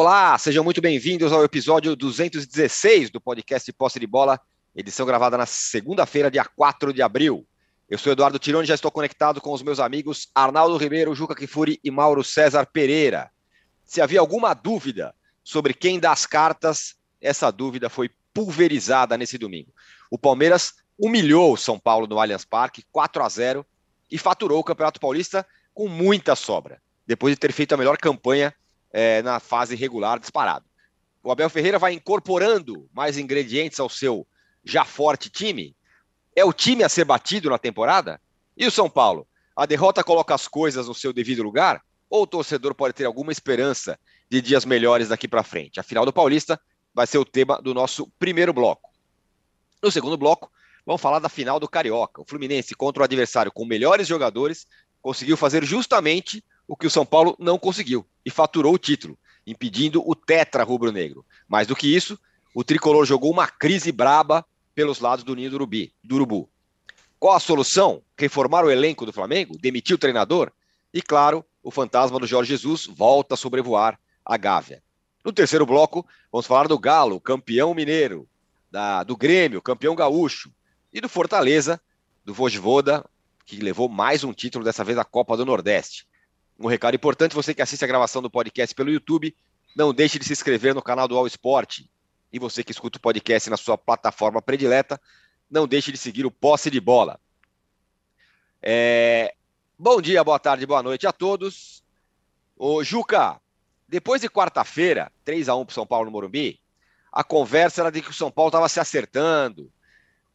Olá, sejam muito bem-vindos ao episódio 216 do podcast Posse de Bola, edição gravada na segunda-feira, dia 4 de abril. Eu sou Eduardo Tironi já estou conectado com os meus amigos Arnaldo Ribeiro, Juca Kifuri e Mauro César Pereira. Se havia alguma dúvida sobre quem dá as cartas, essa dúvida foi pulverizada nesse domingo. O Palmeiras humilhou o São Paulo no Allianz Parque, 4 a 0, e faturou o Campeonato Paulista com muita sobra, depois de ter feito a melhor campanha é, na fase regular disparado. O Abel Ferreira vai incorporando mais ingredientes ao seu já forte time. É o time a ser batido na temporada? E o São Paulo? A derrota coloca as coisas no seu devido lugar? Ou o torcedor pode ter alguma esperança de dias melhores daqui para frente? A final do Paulista vai ser o tema do nosso primeiro bloco. No segundo bloco, vamos falar da final do Carioca. O Fluminense contra o adversário com melhores jogadores conseguiu fazer justamente o que o São Paulo não conseguiu e faturou o título, impedindo o tetra rubro-negro. Mais do que isso, o tricolor jogou uma crise braba pelos lados do ninho do, Urubi, do Urubu. Qual a solução? Reformar o elenco do Flamengo? Demitir o treinador? E claro, o fantasma do Jorge Jesus volta a sobrevoar a Gávea. No terceiro bloco, vamos falar do Galo, campeão mineiro, da, do Grêmio, campeão gaúcho, e do Fortaleza, do Vojvoda, que levou mais um título, dessa vez a Copa do Nordeste. Um recado importante, você que assiste a gravação do podcast pelo YouTube, não deixe de se inscrever no canal do All Sport. E você que escuta o podcast na sua plataforma predileta, não deixe de seguir o Posse de Bola. É... Bom dia, boa tarde, boa noite a todos. Ô, Juca, depois de quarta-feira, 3 a 1 para São Paulo no Morumbi, a conversa era de que o São Paulo estava se acertando.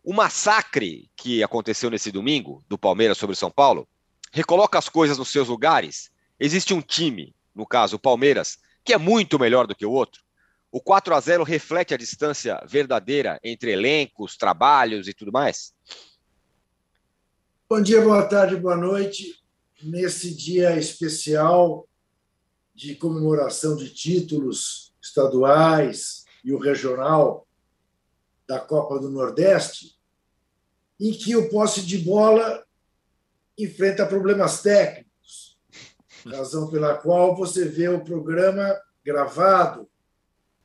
O massacre que aconteceu nesse domingo, do Palmeiras sobre o São Paulo, recoloca as coisas nos seus lugares Existe um time, no caso o Palmeiras, que é muito melhor do que o outro. O 4 a 0 reflete a distância verdadeira entre elencos, trabalhos e tudo mais? Bom dia, boa tarde, boa noite. Nesse dia especial de comemoração de títulos estaduais e o regional da Copa do Nordeste, em que o posse de bola enfrenta problemas técnicos razão pela qual você vê o programa gravado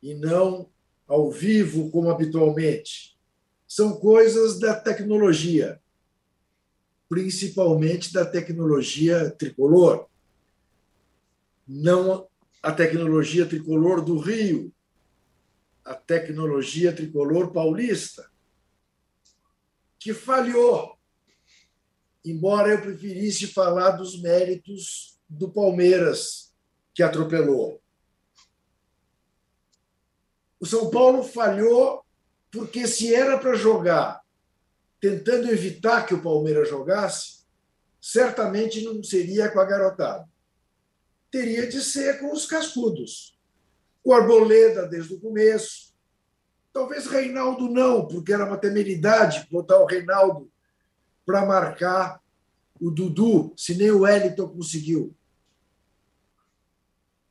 e não ao vivo como habitualmente. São coisas da tecnologia, principalmente da tecnologia tricolor. Não a tecnologia tricolor do Rio, a tecnologia tricolor paulista, que falhou. Embora eu preferisse falar dos méritos do Palmeiras, que atropelou. O São Paulo falhou porque, se era para jogar tentando evitar que o Palmeiras jogasse, certamente não seria com a garotada. Teria de ser com os cascudos. O Arboleda desde o começo. Talvez Reinaldo não, porque era uma temeridade botar o Reinaldo para marcar o Dudu, se nem o Wellington conseguiu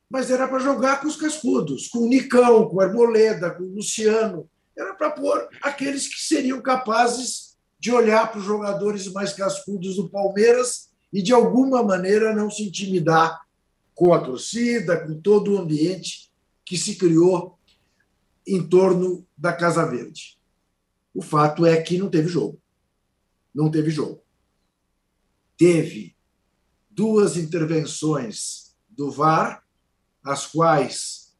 mas era para jogar com os cascudos, com o Nicão, com o Arboleda, com o Luciano. Era para pôr aqueles que seriam capazes de olhar para os jogadores mais cascudos do Palmeiras e, de alguma maneira, não se intimidar com a torcida, com todo o ambiente que se criou em torno da Casa Verde. O fato é que não teve jogo. Não teve jogo. Teve duas intervenções do VAR as quais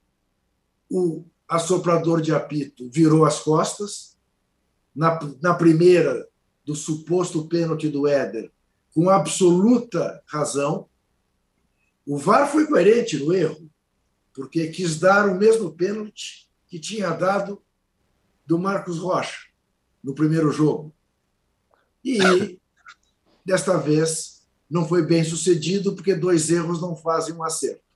o assoprador de apito virou as costas. Na, na primeira, do suposto pênalti do Éder, com absoluta razão. O VAR foi coerente no erro, porque quis dar o mesmo pênalti que tinha dado do Marcos Rocha no primeiro jogo. E desta vez não foi bem sucedido, porque dois erros não fazem um acerto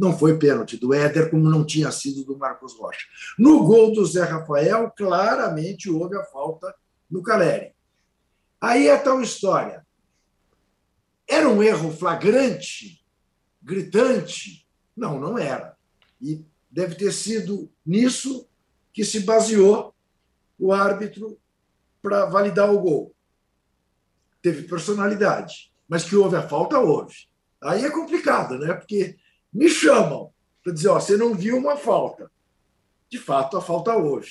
não foi pênalti do Éder, como não tinha sido do Marcos Rocha. No gol do Zé Rafael, claramente houve a falta no Caleri. Aí é tal história. Era um erro flagrante, gritante? Não, não era. E deve ter sido nisso que se baseou o árbitro para validar o gol. Teve personalidade, mas que houve a falta, houve. Aí é complicado, né? Porque me chamam para dizer: ó, você não viu uma falta. De fato, a falta houve.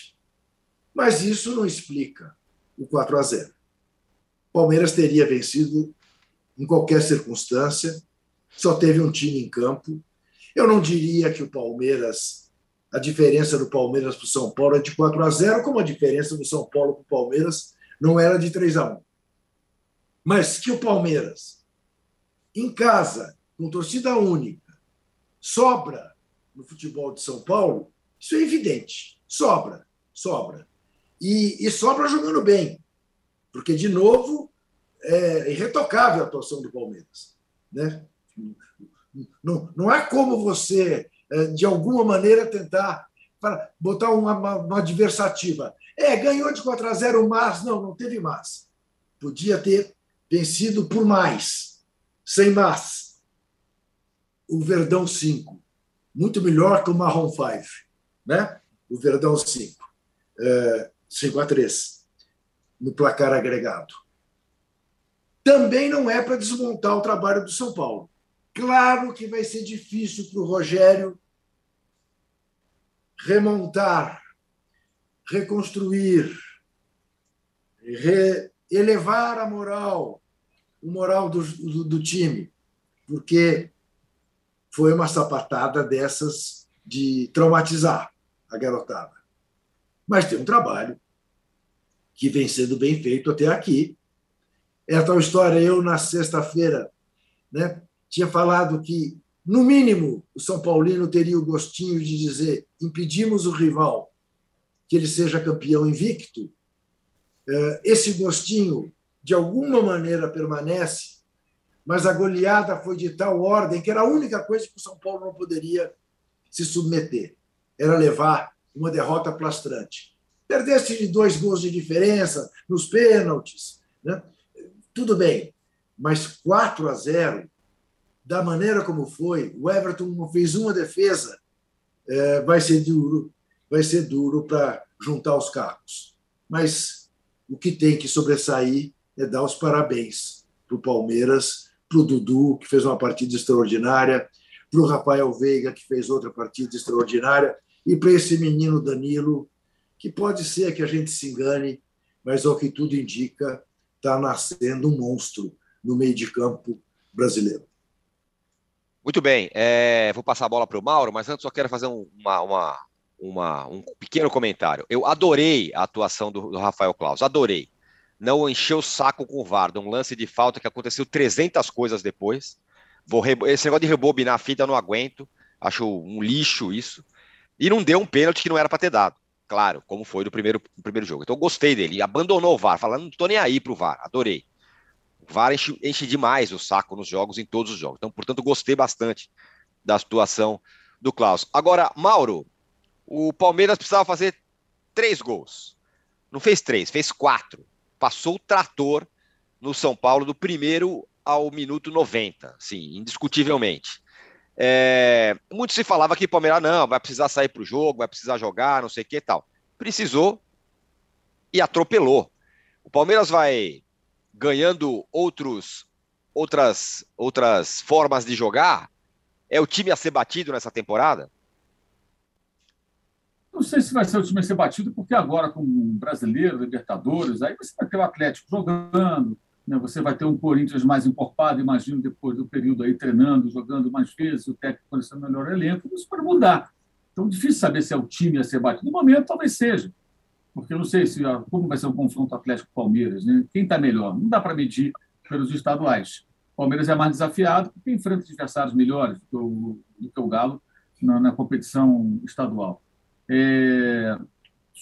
Mas isso não explica o 4 a 0. O Palmeiras teria vencido em qualquer circunstância, só teve um time em campo. Eu não diria que o Palmeiras, a diferença do Palmeiras para o São Paulo é de 4 a 0, como a diferença do São Paulo para o Palmeiras não era de 3 a 1. Mas que o Palmeiras, em casa, com torcida única, sobra no futebol de São Paulo, isso é evidente. Sobra, sobra. E, e sobra jogando bem. Porque, de novo, é irretocável a atuação do Palmeiras. Né? Não, não é como você, é, de alguma maneira, tentar botar uma, uma, uma adversativa. É, ganhou de 4 a 0, mas não, não teve mais. Podia ter vencido por mais, sem mais. O Verdão 5. Muito melhor que o Marrom 5. Né? O Verdão 5. É, 5 a 3 no placar agregado. Também não é para desmontar o trabalho do São Paulo. Claro que vai ser difícil para o Rogério remontar, reconstruir, re elevar a moral, o moral do, do, do time, porque foi uma sapatada dessas de traumatizar a garotada. Mas tem um trabalho que vem sendo bem feito até aqui. É a tal história, eu na sexta-feira né, tinha falado que, no mínimo, o São Paulino teria o gostinho de dizer impedimos o rival que ele seja campeão invicto. É, esse gostinho, de alguma maneira, permanece, mas a goleada foi de tal ordem que era a única coisa que o São Paulo não poderia se submeter, era levar uma derrota plastrante. Perdeste de dois gols de diferença nos pênaltis, né? tudo bem, mas 4 a 0, da maneira como foi, o Everton fez uma defesa, é, vai ser duro, vai ser duro para juntar os carros. Mas o que tem que sobressair é dar os parabéns para o Palmeiras, para o Dudu, que fez uma partida extraordinária, para o Rafael Veiga, que fez outra partida extraordinária, e para esse menino Danilo, que pode ser que a gente se engane, mas ao que tudo indica, está nascendo um monstro no meio de campo brasileiro. Muito bem, é, vou passar a bola para o Mauro, mas antes só quero fazer um, uma, uma, uma, um pequeno comentário. Eu adorei a atuação do, do Rafael Claus, adorei. Não encheu o saco com o VAR, um lance de falta que aconteceu 300 coisas depois. Vou Esse negócio de rebobinar a fita eu não aguento, acho um lixo isso. E não deu um pênalti que não era para ter dado. Claro, como foi no primeiro, no primeiro jogo. Então gostei dele. Abandonou o VAR, falando, não tô nem aí pro VAR. Adorei. O VAR enche, enche demais o saco nos jogos, em todos os jogos. Então, portanto, gostei bastante da situação do Klaus. Agora, Mauro, o Palmeiras precisava fazer três gols. Não fez três, fez quatro. Passou o trator no São Paulo do primeiro ao minuto 90, sim, indiscutivelmente. É, muito se falava que o Palmeiras não, vai precisar sair para o jogo, vai precisar jogar, não sei o que e tal. Precisou e atropelou. O Palmeiras vai ganhando outros, outras, outras formas de jogar. É o time a ser batido nessa temporada? Não sei se vai ser o time a ser batido, porque agora, como brasileiro, Libertadores, aí você vai ter o Atlético jogando, né? Você vai ter um Corinthians mais encorpado, imagino, depois do período aí treinando, jogando mais vezes, o técnico conhecendo melhor elenco, isso pode mudar. Então, difícil saber se é o time a ser batido. No momento, talvez seja, porque eu não sei se como vai ser o confronto Atlético-Palmeiras, né? quem está melhor. Não dá para medir pelos estaduais. O Palmeiras é mais desafiado porque enfrenta adversários melhores do que o, do que o Galo na, na competição estadual. É,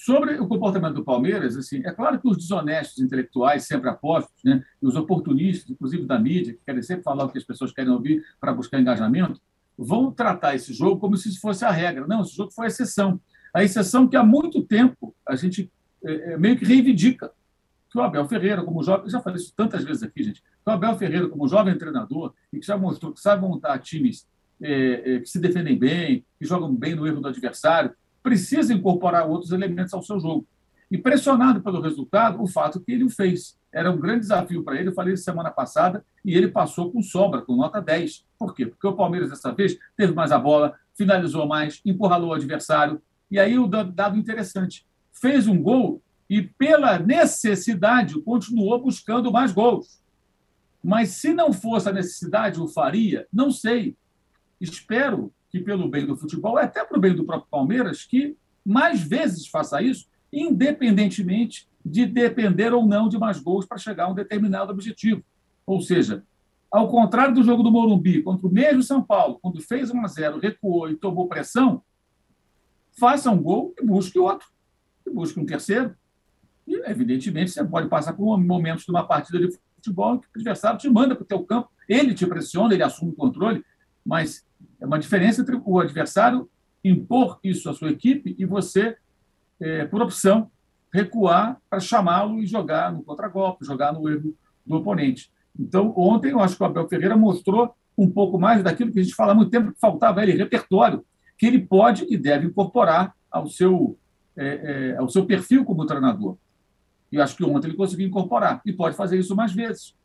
Sobre o comportamento do Palmeiras, assim, é claro que os desonestos intelectuais, sempre apostos, né, os oportunistas, inclusive da mídia, que querem sempre falar o que as pessoas querem ouvir para buscar engajamento, vão tratar esse jogo como se fosse a regra. Não, esse jogo foi a exceção. A exceção que há muito tempo a gente é, é, meio que reivindica. Que o Abel Ferreira, como jovem, já falei isso tantas vezes aqui, gente, que o Abel Ferreira, como jovem treinador, e que já mostrou que sabe montar times é, é, que se defendem bem, que jogam bem no erro do adversário, precisa incorporar outros elementos ao seu jogo. E pressionado pelo resultado, o fato que ele o fez. Era um grande desafio para ele, eu falei semana passada, e ele passou com sobra, com nota 10. Por quê? Porque o Palmeiras, dessa vez, teve mais a bola, finalizou mais, empurralou o adversário. E aí o dado interessante. Fez um gol e, pela necessidade, continuou buscando mais gols. Mas se não fosse a necessidade, o faria? Não sei. Espero que, pelo bem do futebol, até para o bem do próprio Palmeiras, que mais vezes faça isso, independentemente de depender ou não de mais gols para chegar a um determinado objetivo. Ou seja, ao contrário do jogo do Morumbi contra o mesmo São Paulo, quando fez 1 a 0, recuou e tomou pressão, faça um gol e busque outro, e busque um terceiro. E, evidentemente, você pode passar por momentos de uma partida de futebol que o adversário te manda para o teu campo, ele te pressiona, ele assume o controle, mas é uma diferença entre o adversário impor isso à sua equipe e você, é, por opção, recuar para chamá-lo e jogar no contragolpe, jogar no erro do oponente. Então, ontem, eu acho que o Abel Ferreira mostrou um pouco mais daquilo que a gente fala há muito tempo, que faltava ele, repertório, que ele pode e deve incorporar ao seu, é, é, ao seu perfil como treinador. E acho que ontem ele conseguiu incorporar, e pode fazer isso mais vezes.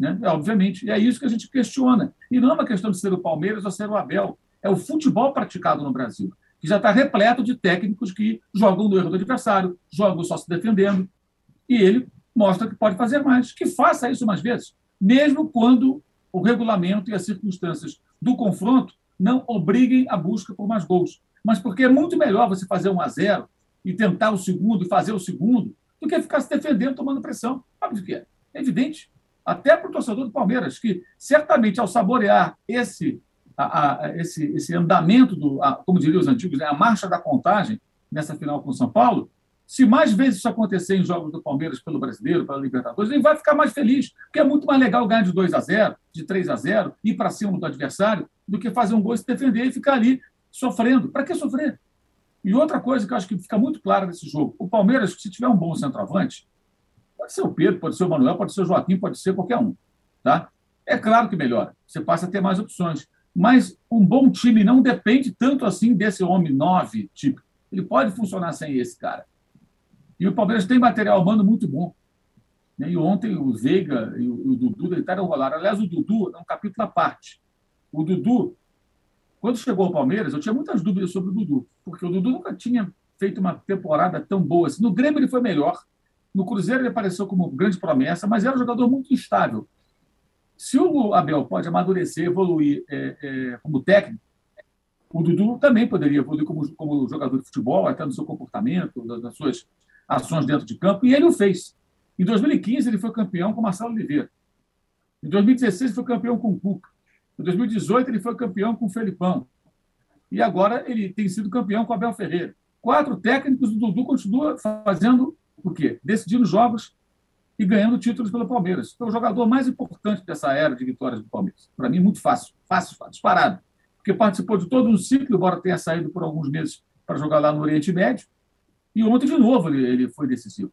Né? É, obviamente. E é isso que a gente questiona. E não é uma questão de ser o Palmeiras ou ser o Abel. É o futebol praticado no Brasil, que já está repleto de técnicos que jogam no erro do adversário, jogam só se defendendo. E ele mostra que pode fazer mais, que faça isso mais vezes, mesmo quando o regulamento e as circunstâncias do confronto não obriguem a busca por mais gols. Mas porque é muito melhor você fazer um a zero e tentar o segundo e fazer o segundo do que ficar se defendendo tomando pressão. Sabe o que é? É evidente até para o torcedor do Palmeiras, que certamente ao saborear esse, a, a, esse, esse andamento, do, a, como diriam os antigos, né, a marcha da contagem nessa final com o São Paulo, se mais vezes isso acontecer em jogos do Palmeiras pelo brasileiro, pela Libertadores, ele vai ficar mais feliz, porque é muito mais legal ganhar de 2 a 0, de 3 a 0, ir para cima do adversário, do que fazer um gol e se defender e ficar ali sofrendo. Para que sofrer? E outra coisa que eu acho que fica muito clara nesse jogo: o Palmeiras, se tiver um bom centroavante, Pode ser o Pedro, pode ser o Manuel, pode ser o Joaquim, pode ser qualquer um. Tá? É claro que melhora, você passa a ter mais opções. Mas um bom time não depende tanto assim desse homem nove tipo. Ele pode funcionar sem esse cara. E o Palmeiras tem material humano muito bom. E ontem o Veiga e o, Dudu deitaram rolar. Aliás, o Dudu é um capítulo à parte. O Dudu, quando chegou ao Palmeiras, eu tinha muitas dúvidas sobre o Dudu, porque o Dudu nunca tinha feito uma temporada tão boa. Assim. No Grêmio ele foi melhor, no Cruzeiro ele apareceu como grande promessa, mas era um jogador muito instável. Se o Abel pode amadurecer, evoluir é, é, como técnico, o Dudu também poderia evoluir como, como jogador de futebol, até no seu comportamento, das suas ações dentro de campo, e ele o fez. Em 2015, ele foi campeão com Marcelo Oliveira. Em 2016, ele foi campeão com o Cuca. Em 2018, ele foi campeão com o Felipão. E agora ele tem sido campeão com o Abel Ferreira. Quatro técnicos, o Dudu continua fazendo o quê? Decidindo jogos e ganhando títulos pelo Palmeiras. Foi o jogador mais importante dessa era de vitórias do Palmeiras. Para mim, muito fácil, fácil, fácil, disparado. Porque participou de todo um ciclo, embora tenha saído por alguns meses para jogar lá no Oriente Médio. E ontem, de novo, ele, ele foi decisivo.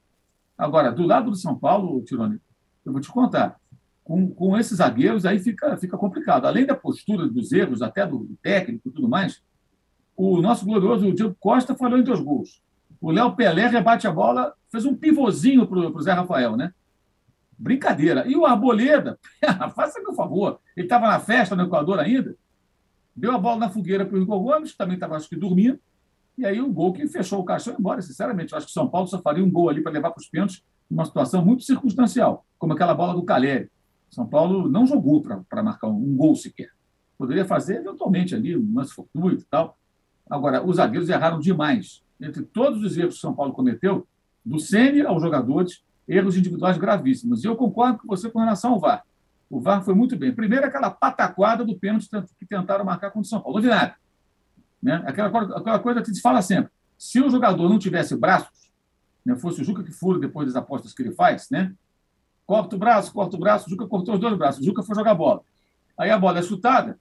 Agora, do lado do São Paulo, Tirone, eu vou te contar, com, com esses zagueiros aí fica, fica complicado. Além da postura, dos erros, até do técnico e tudo mais, o nosso glorioso Diego Costa falou em dois gols. O Léo Pelé rebate a bola, fez um pivôzinho para o Zé Rafael, né? Brincadeira. E o Arboleda, faça meu favor, ele estava na festa no Equador ainda, deu a bola na fogueira para o Igor Gomes, que também estava, acho que, dormindo, e aí o gol que fechou o caixão embora. Sinceramente, acho que São Paulo só faria um gol ali para levar para os pênaltis numa situação muito circunstancial, como aquela bola do Caleri. São Paulo não jogou para marcar um, um gol sequer. Poderia fazer eventualmente ali, um lance fortuito e tal. Agora, os zagueiros erraram demais entre todos os erros que São Paulo cometeu, do Sene aos jogadores, erros individuais gravíssimos. E eu concordo com você com relação ao VAR. O VAR foi muito bem. Primeiro, aquela pataquada do pênalti que tentaram marcar contra o São Paulo. Não vi nada. Né? Aquela, aquela coisa que se fala sempre. Se o jogador não tivesse braços, né, fosse o Juca que fura depois das apostas que ele faz, né? corta o braço, corta o braço, o Juca cortou os dois braços, o Juca foi jogar bola. Aí a bola é chutada,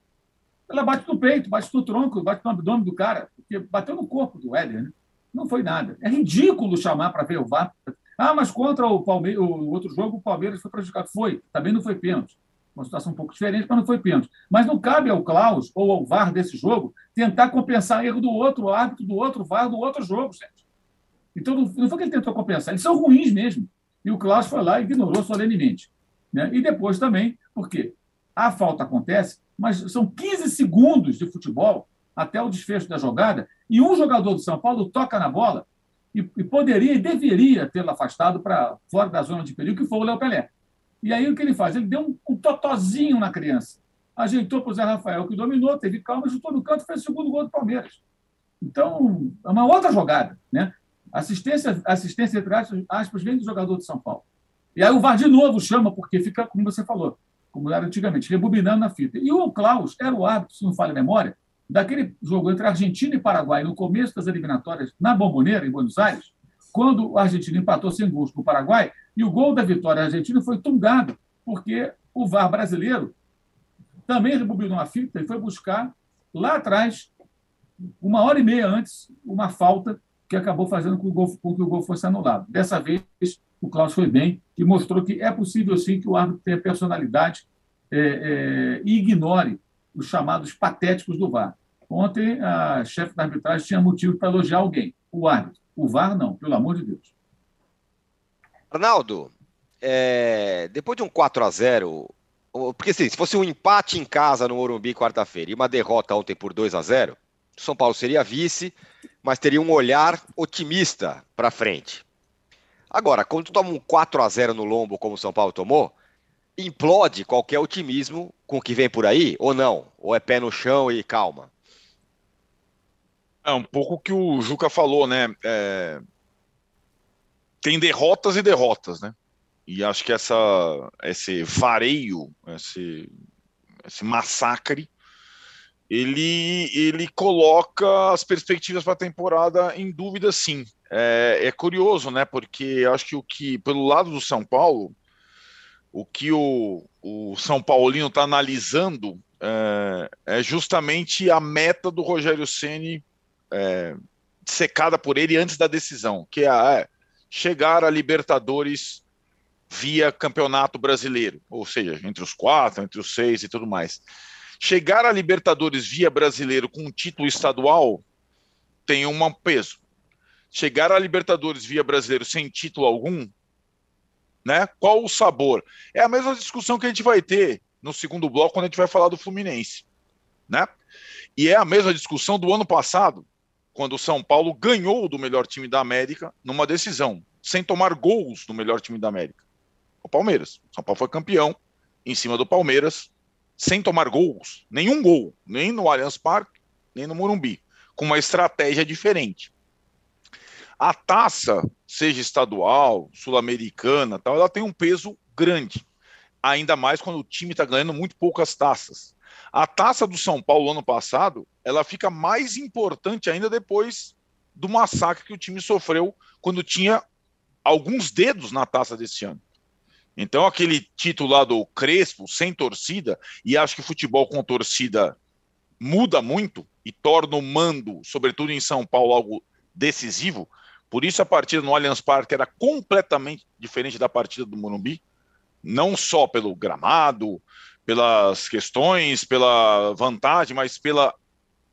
ela bate no peito, bate no tronco, bate no abdômen do cara, porque bateu no corpo do Éder, né? Não foi nada. É ridículo chamar para ver o VAR. Ah, mas contra o, Palme o outro jogo, o Palmeiras foi prejudicado. Foi, também não foi pênalti. Uma situação um pouco diferente, mas não foi pênalti. Mas não cabe ao Klaus ou ao VAR desse jogo tentar compensar erro do outro árbitro, do outro VAR, do outro jogo, gente. Então, não foi que ele tentou compensar, eles são ruins mesmo. E o Klaus foi lá e ignorou solenemente. Né? E depois também, porque a falta acontece, mas são 15 segundos de futebol até o desfecho da jogada, e um jogador do São Paulo toca na bola e, e poderia e deveria tê-lo afastado para fora da zona de perigo, que foi o Léo Pelé. E aí o que ele faz? Ele deu um, um totozinho na criança, ajeitou para o Zé Rafael, que dominou, teve calma, chutou no canto e fez o segundo gol do Palmeiras. Então, é uma outra jogada. Né? Assistência, assistência entre aspas, vem do jogador de São Paulo. E aí o VAR de novo chama, porque fica, como você falou, como era antigamente, rebobinando na fita. E o Klaus era o árbitro, se não falha a memória, daquele jogo entre Argentina e Paraguai, no começo das eliminatórias, na Bomboneira, em Buenos Aires, quando o Argentina empatou sem gols com o Paraguai, e o gol da vitória argentina foi tungado, porque o VAR brasileiro também rebobinou a fita e foi buscar lá atrás, uma hora e meia antes, uma falta que acabou fazendo com, o gol, com que o gol fosse anulado. Dessa vez, o Klaus foi bem e mostrou que é possível sim que o árbitro tenha personalidade é, é, e ignore os chamados patéticos do VAR. Ontem, a chefe da arbitragem tinha motivo para elogiar alguém, o árbitro. O VAR não, pelo amor de Deus. Arnaldo, é, depois de um 4 a 0 porque assim, se fosse um empate em casa no Morumbi quarta-feira e uma derrota ontem por 2 a 0 São Paulo seria vice, mas teria um olhar otimista para frente. Agora, quando toma um 4 a 0 no lombo, como o São Paulo tomou, implode qualquer otimismo com o que vem por aí, ou não? Ou é pé no chão e calma? É um pouco o que o Juca falou, né? É... Tem derrotas e derrotas, né? E acho que essa, esse vareio, esse, esse massacre, ele, ele coloca as perspectivas para a temporada em dúvida, sim. É, é, curioso, né? Porque acho que o que, pelo lado do São Paulo, o que o, o São Paulino está analisando é, é, justamente a meta do Rogério Ceni é, secada por ele antes da decisão, que é, é chegar a Libertadores via Campeonato Brasileiro, ou seja, entre os quatro, entre os seis e tudo mais. Chegar a Libertadores via brasileiro com um título estadual tem um peso. Chegar a Libertadores via brasileiro sem título algum, né? Qual o sabor? É a mesma discussão que a gente vai ter no segundo bloco quando a gente vai falar do Fluminense, né? E é a mesma discussão do ano passado, quando o São Paulo ganhou do melhor time da América numa decisão, sem tomar gols do melhor time da América. O Palmeiras. O São Paulo foi campeão em cima do Palmeiras, sem tomar gols, nenhum gol, nem no Allianz Parque, nem no Morumbi, com uma estratégia diferente. A taça, seja estadual, sul-americana, tal, ela tem um peso grande, ainda mais quando o time está ganhando muito poucas taças. A taça do São Paulo ano passado, ela fica mais importante ainda depois do massacre que o time sofreu quando tinha alguns dedos na taça desse ano. Então, aquele título lá do Crespo, sem torcida, e acho que futebol com torcida muda muito e torna o mando, sobretudo em São Paulo, algo decisivo. Por isso, a partida no Allianz Parque era completamente diferente da partida do Morumbi, não só pelo gramado, pelas questões, pela vantagem, mas pela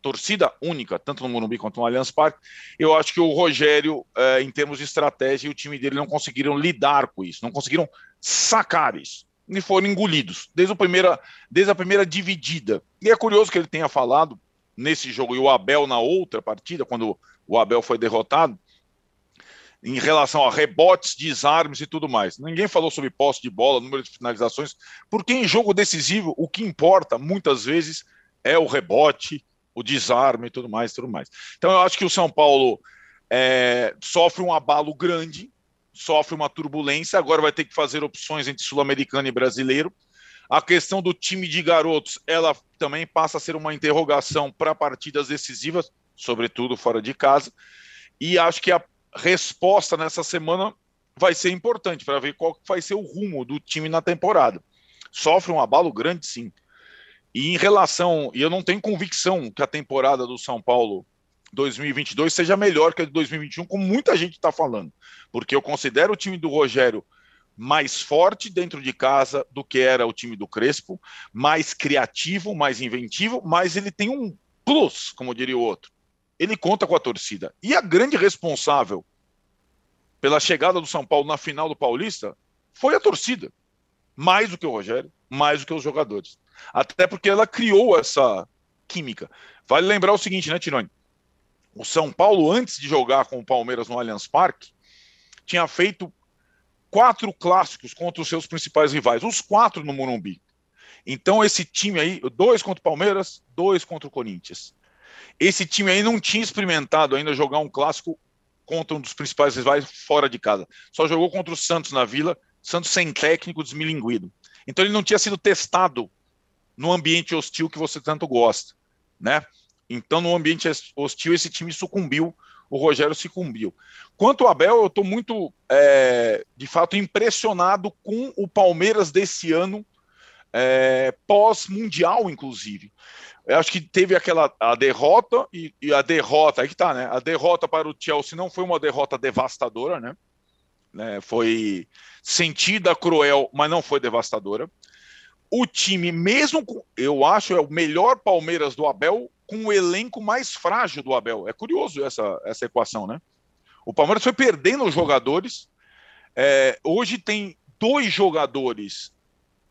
torcida única, tanto no Morumbi quanto no Allianz Parque. Eu acho que o Rogério, eh, em termos de estratégia, e o time dele não conseguiram lidar com isso, não conseguiram sacar isso. E foram engolidos desde a primeira, desde a primeira dividida. E é curioso que ele tenha falado nesse jogo e o Abel na outra partida, quando o Abel foi derrotado, em relação a rebotes, desarmes e tudo mais. Ninguém falou sobre posse de bola, número de finalizações, porque em jogo decisivo o que importa muitas vezes é o rebote, o desarme e tudo mais, tudo mais. Então eu acho que o São Paulo é, sofre um abalo grande sofre uma turbulência, agora vai ter que fazer opções entre sul-americano e brasileiro. A questão do time de garotos, ela também passa a ser uma interrogação para partidas decisivas, sobretudo fora de casa. E acho que a resposta nessa semana vai ser importante para ver qual vai ser o rumo do time na temporada. Sofre um abalo grande, sim. E em relação, e eu não tenho convicção que a temporada do São Paulo 2022 seja melhor que a de 2021, como muita gente está falando, porque eu considero o time do Rogério mais forte dentro de casa do que era o time do Crespo, mais criativo, mais inventivo, mas ele tem um plus, como diria o outro. Ele conta com a torcida. E a grande responsável pela chegada do São Paulo na final do Paulista foi a torcida. Mais do que o Rogério, mais do que os jogadores. Até porque ela criou essa química. Vale lembrar o seguinte, né, Tironi? O São Paulo, antes de jogar com o Palmeiras no Allianz Parque, tinha feito quatro clássicos contra os seus principais rivais, os quatro no Morumbi. Então, esse time aí, dois contra o Palmeiras, dois contra o Corinthians. Esse time aí não tinha experimentado ainda jogar um clássico contra um dos principais rivais fora de casa. Só jogou contra o Santos na Vila, Santos sem técnico, desmilinguido. Então, ele não tinha sido testado no ambiente hostil que você tanto gosta, né? Então, no ambiente hostil, esse time sucumbiu, o Rogério sucumbiu. Quanto ao Abel, eu estou muito, é, de fato, impressionado com o Palmeiras desse ano, é, pós-mundial, inclusive. Eu acho que teve aquela a derrota, e, e, a derrota, aí que tá, né? A derrota para o Chelsea não foi uma derrota devastadora, né? né? Foi sentida, cruel, mas não foi devastadora. O time, mesmo com, eu acho, é o melhor Palmeiras do Abel com o elenco mais frágil do Abel. É curioso essa, essa equação, né? O Palmeiras foi perdendo os jogadores. É, hoje tem dois jogadores,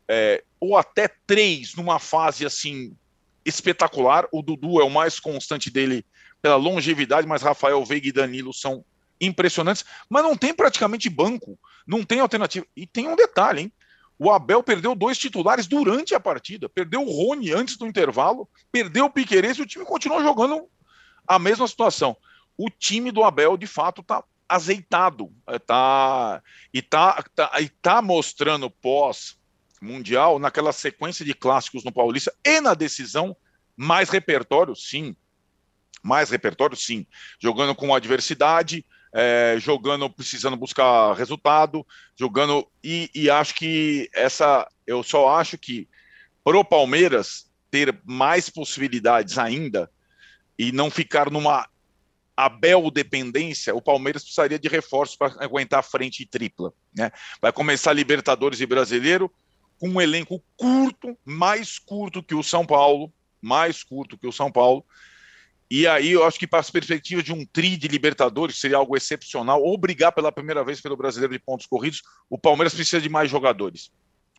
é, ou até três, numa fase assim espetacular. O Dudu é o mais constante dele pela longevidade, mas Rafael Veiga e Danilo são impressionantes. Mas não tem praticamente banco, não tem alternativa. E tem um detalhe, hein? O Abel perdeu dois titulares durante a partida. Perdeu o Rony antes do intervalo, perdeu o Piqueires e o time continuou jogando a mesma situação. O time do Abel, de fato, está azeitado. É, tá, e está tá, tá mostrando pós-mundial, naquela sequência de clássicos no Paulista e na decisão, mais repertório, sim. Mais repertório, sim. Jogando com adversidade, é, jogando, precisando buscar resultado, jogando. E, e, acho que essa. Eu só acho que para o Palmeiras ter mais possibilidades ainda e não ficar numa Abel dependência, o Palmeiras precisaria de reforços para aguentar a frente tripla. Né? Vai começar Libertadores e Brasileiro com um elenco curto, mais curto que o São Paulo, mais curto que o São Paulo, e aí eu acho que para as perspectivas de um tri de Libertadores seria algo excepcional, ou brigar pela primeira vez pelo brasileiro de pontos corridos, o Palmeiras precisa de mais jogadores.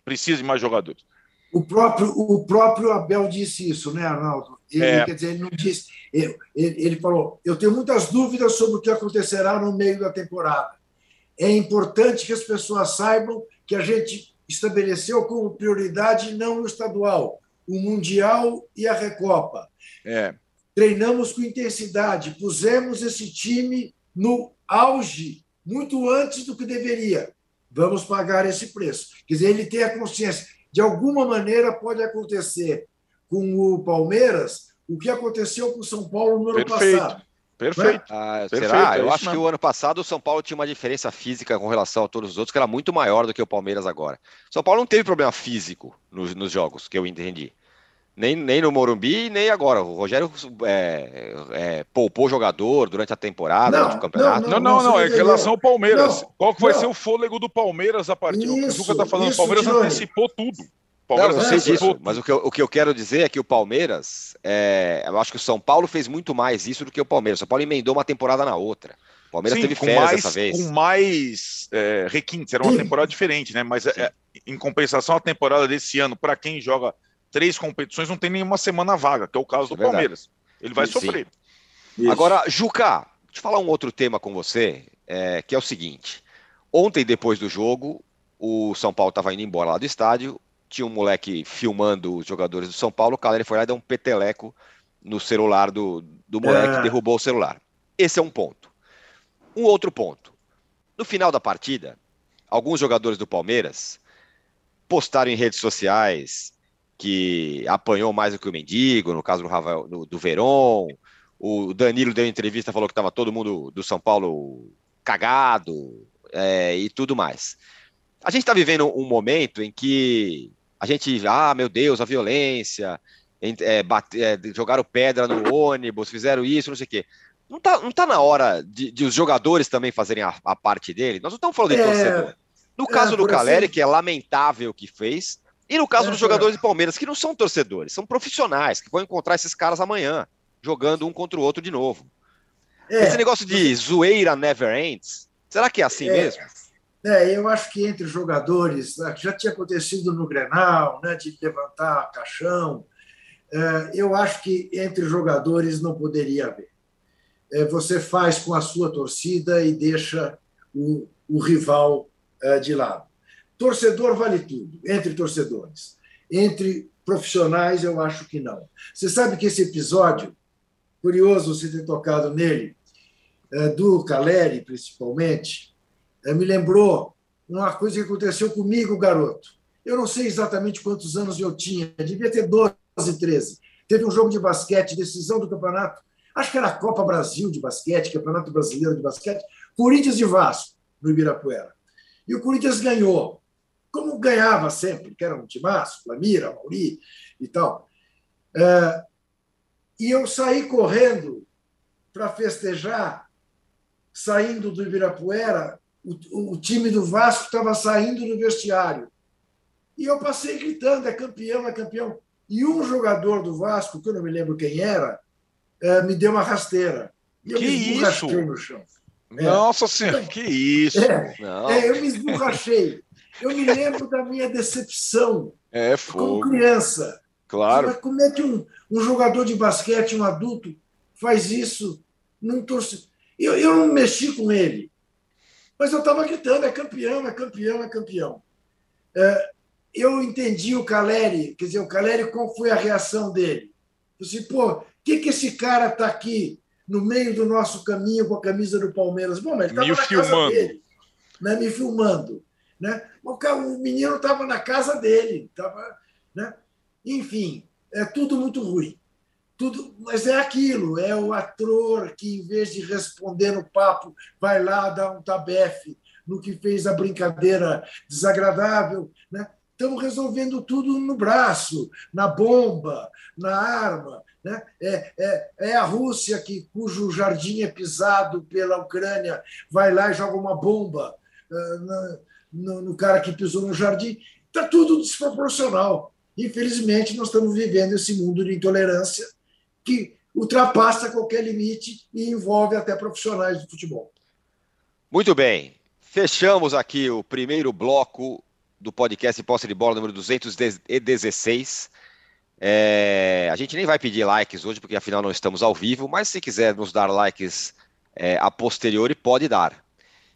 Precisa de mais jogadores. O próprio, o próprio Abel disse isso, né, Arnaldo? Ele, é. Quer dizer, ele não disse. Ele, ele falou: eu tenho muitas dúvidas sobre o que acontecerá no meio da temporada. É importante que as pessoas saibam que a gente estabeleceu como prioridade não o estadual, o Mundial e a Recopa. É treinamos com intensidade, pusemos esse time no auge muito antes do que deveria. Vamos pagar esse preço. Quer dizer, ele tem a consciência. De alguma maneira pode acontecer com o Palmeiras o que aconteceu com o São Paulo no ano Perfeito. passado. Perfeito. Ah, Perfeito. Será? É eu acho mesmo. que o ano passado o São Paulo tinha uma diferença física com relação a todos os outros que era muito maior do que o Palmeiras agora. São Paulo não teve problema físico nos, nos jogos, que eu entendi. Nem, nem no Morumbi, nem agora. O Rogério é, é, poupou jogador durante a temporada, não, campeonato. Não, não, não, não, é em relação ao Palmeiras. Não, Qual que vai ser o fôlego do Palmeiras a partir? Isso, o Juca está falando, o Palmeiras antecipou tudo. Palmeiras não, eu sei disso, mas o que, eu, o que eu quero dizer é que o Palmeiras, é, eu acho que o São Paulo fez muito mais isso do que o Palmeiras. O São Paulo emendou uma temporada na outra. O Palmeiras Sim, teve férias mais, dessa vez. Com mais é, requintes, era uma temporada diferente, né? Mas é, em compensação, a temporada desse ano, para quem joga três competições, não tem nenhuma semana vaga, que é o caso do é Palmeiras. Ele vai Sim. sofrer. Isso. Agora, Juca, deixa eu falar um outro tema com você, é, que é o seguinte. Ontem, depois do jogo, o São Paulo estava indo embora lá do estádio, tinha um moleque filmando os jogadores do São Paulo, o Caleri foi lá e deu um peteleco no celular do, do moleque, é. derrubou o celular. Esse é um ponto. Um outro ponto. No final da partida, alguns jogadores do Palmeiras postaram em redes sociais que apanhou mais do que o Mendigo, no caso do, Ravel, do, do Veron. O Danilo deu entrevista, falou que estava todo mundo do São Paulo cagado é, e tudo mais. A gente está vivendo um momento em que a gente, ah, meu Deus, a violência, é, bate, é, jogaram pedra no ônibus, fizeram isso, não sei o quê. Não está não tá na hora de, de, os jogadores também fazerem a, a, parte dele? Nós não estamos falando de é, torcedor. No caso é, do Caleri, assim... que é lamentável o que fez, e no caso é, dos jogadores é. de Palmeiras, que não são torcedores, são profissionais, que vão encontrar esses caras amanhã, jogando um contra o outro de novo. É. Esse negócio de zoeira never ends, Será que é assim é, mesmo? É, eu acho que entre jogadores, né, já tinha acontecido no Grenal, né, de levantar caixão, é, eu acho que entre jogadores não poderia haver. É, você faz com a sua torcida e deixa o, o rival é, de lado. Torcedor vale tudo, entre torcedores. Entre profissionais, eu acho que não. Você sabe que esse episódio, curioso você ter tocado nele, do Caleri, principalmente, me lembrou uma coisa que aconteceu comigo, garoto. Eu não sei exatamente quantos anos eu tinha, devia ter 12, 13. Teve um jogo de basquete, decisão do campeonato, acho que era a Copa Brasil de basquete, Campeonato Brasileiro de basquete, Corinthians e Vasco, no Ibirapuera. E o Corinthians ganhou, como ganhava sempre, que era um timaço, Flamira, Mauri e tal. É, e eu saí correndo para festejar, saindo do Ibirapuera, o, o time do Vasco estava saindo do vestiário. E eu passei gritando: é campeão, é campeão. E um jogador do Vasco, que eu não me lembro quem era, é, me deu uma rasteira. E eu que me isso? no chão. É. Nossa Senhora, que isso! É, é, eu me esborrachei. Eu me lembro da minha decepção é, como criança. Claro. Mas como é que um, um jogador de basquete, um adulto, faz isso num torcedor? Eu, eu não mexi com ele. Mas eu estava gritando: é campeão, é campeão, é campeão. É, eu entendi o Caleri, quer dizer, o Caleri, qual foi a reação dele? Eu disse, pô, o que, que esse cara está aqui no meio do nosso caminho com a camisa do Palmeiras? Bom, mas ele estava na filmando. casa dele, né, me filmando. Né? O, o menino estava na casa dele. Tava, né? Enfim, é tudo muito ruim tudo, mas é aquilo, é o ator que, em vez de responder no papo, vai lá dar um tabefe no que fez a brincadeira desagradável. Né? Estamos resolvendo tudo no braço, na bomba, na arma. Né? É, é, é a Rússia que, cujo jardim é pisado pela Ucrânia, vai lá e joga uma bomba uh, no, no cara que pisou no jardim. Está tudo desproporcional. Infelizmente, nós estamos vivendo esse mundo de intolerância que ultrapassa qualquer limite e envolve até profissionais do futebol. Muito bem. Fechamos aqui o primeiro bloco do podcast Posse de Bola número 216. É, a gente nem vai pedir likes hoje, porque afinal não estamos ao vivo, mas se quiser nos dar likes é, a posteriori, pode dar.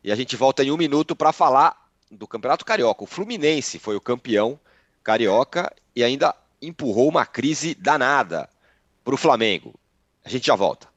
E a gente volta em um minuto para falar do Campeonato Carioca. O Fluminense foi o campeão carioca e ainda empurrou uma crise danada para o Flamengo. A gente já volta.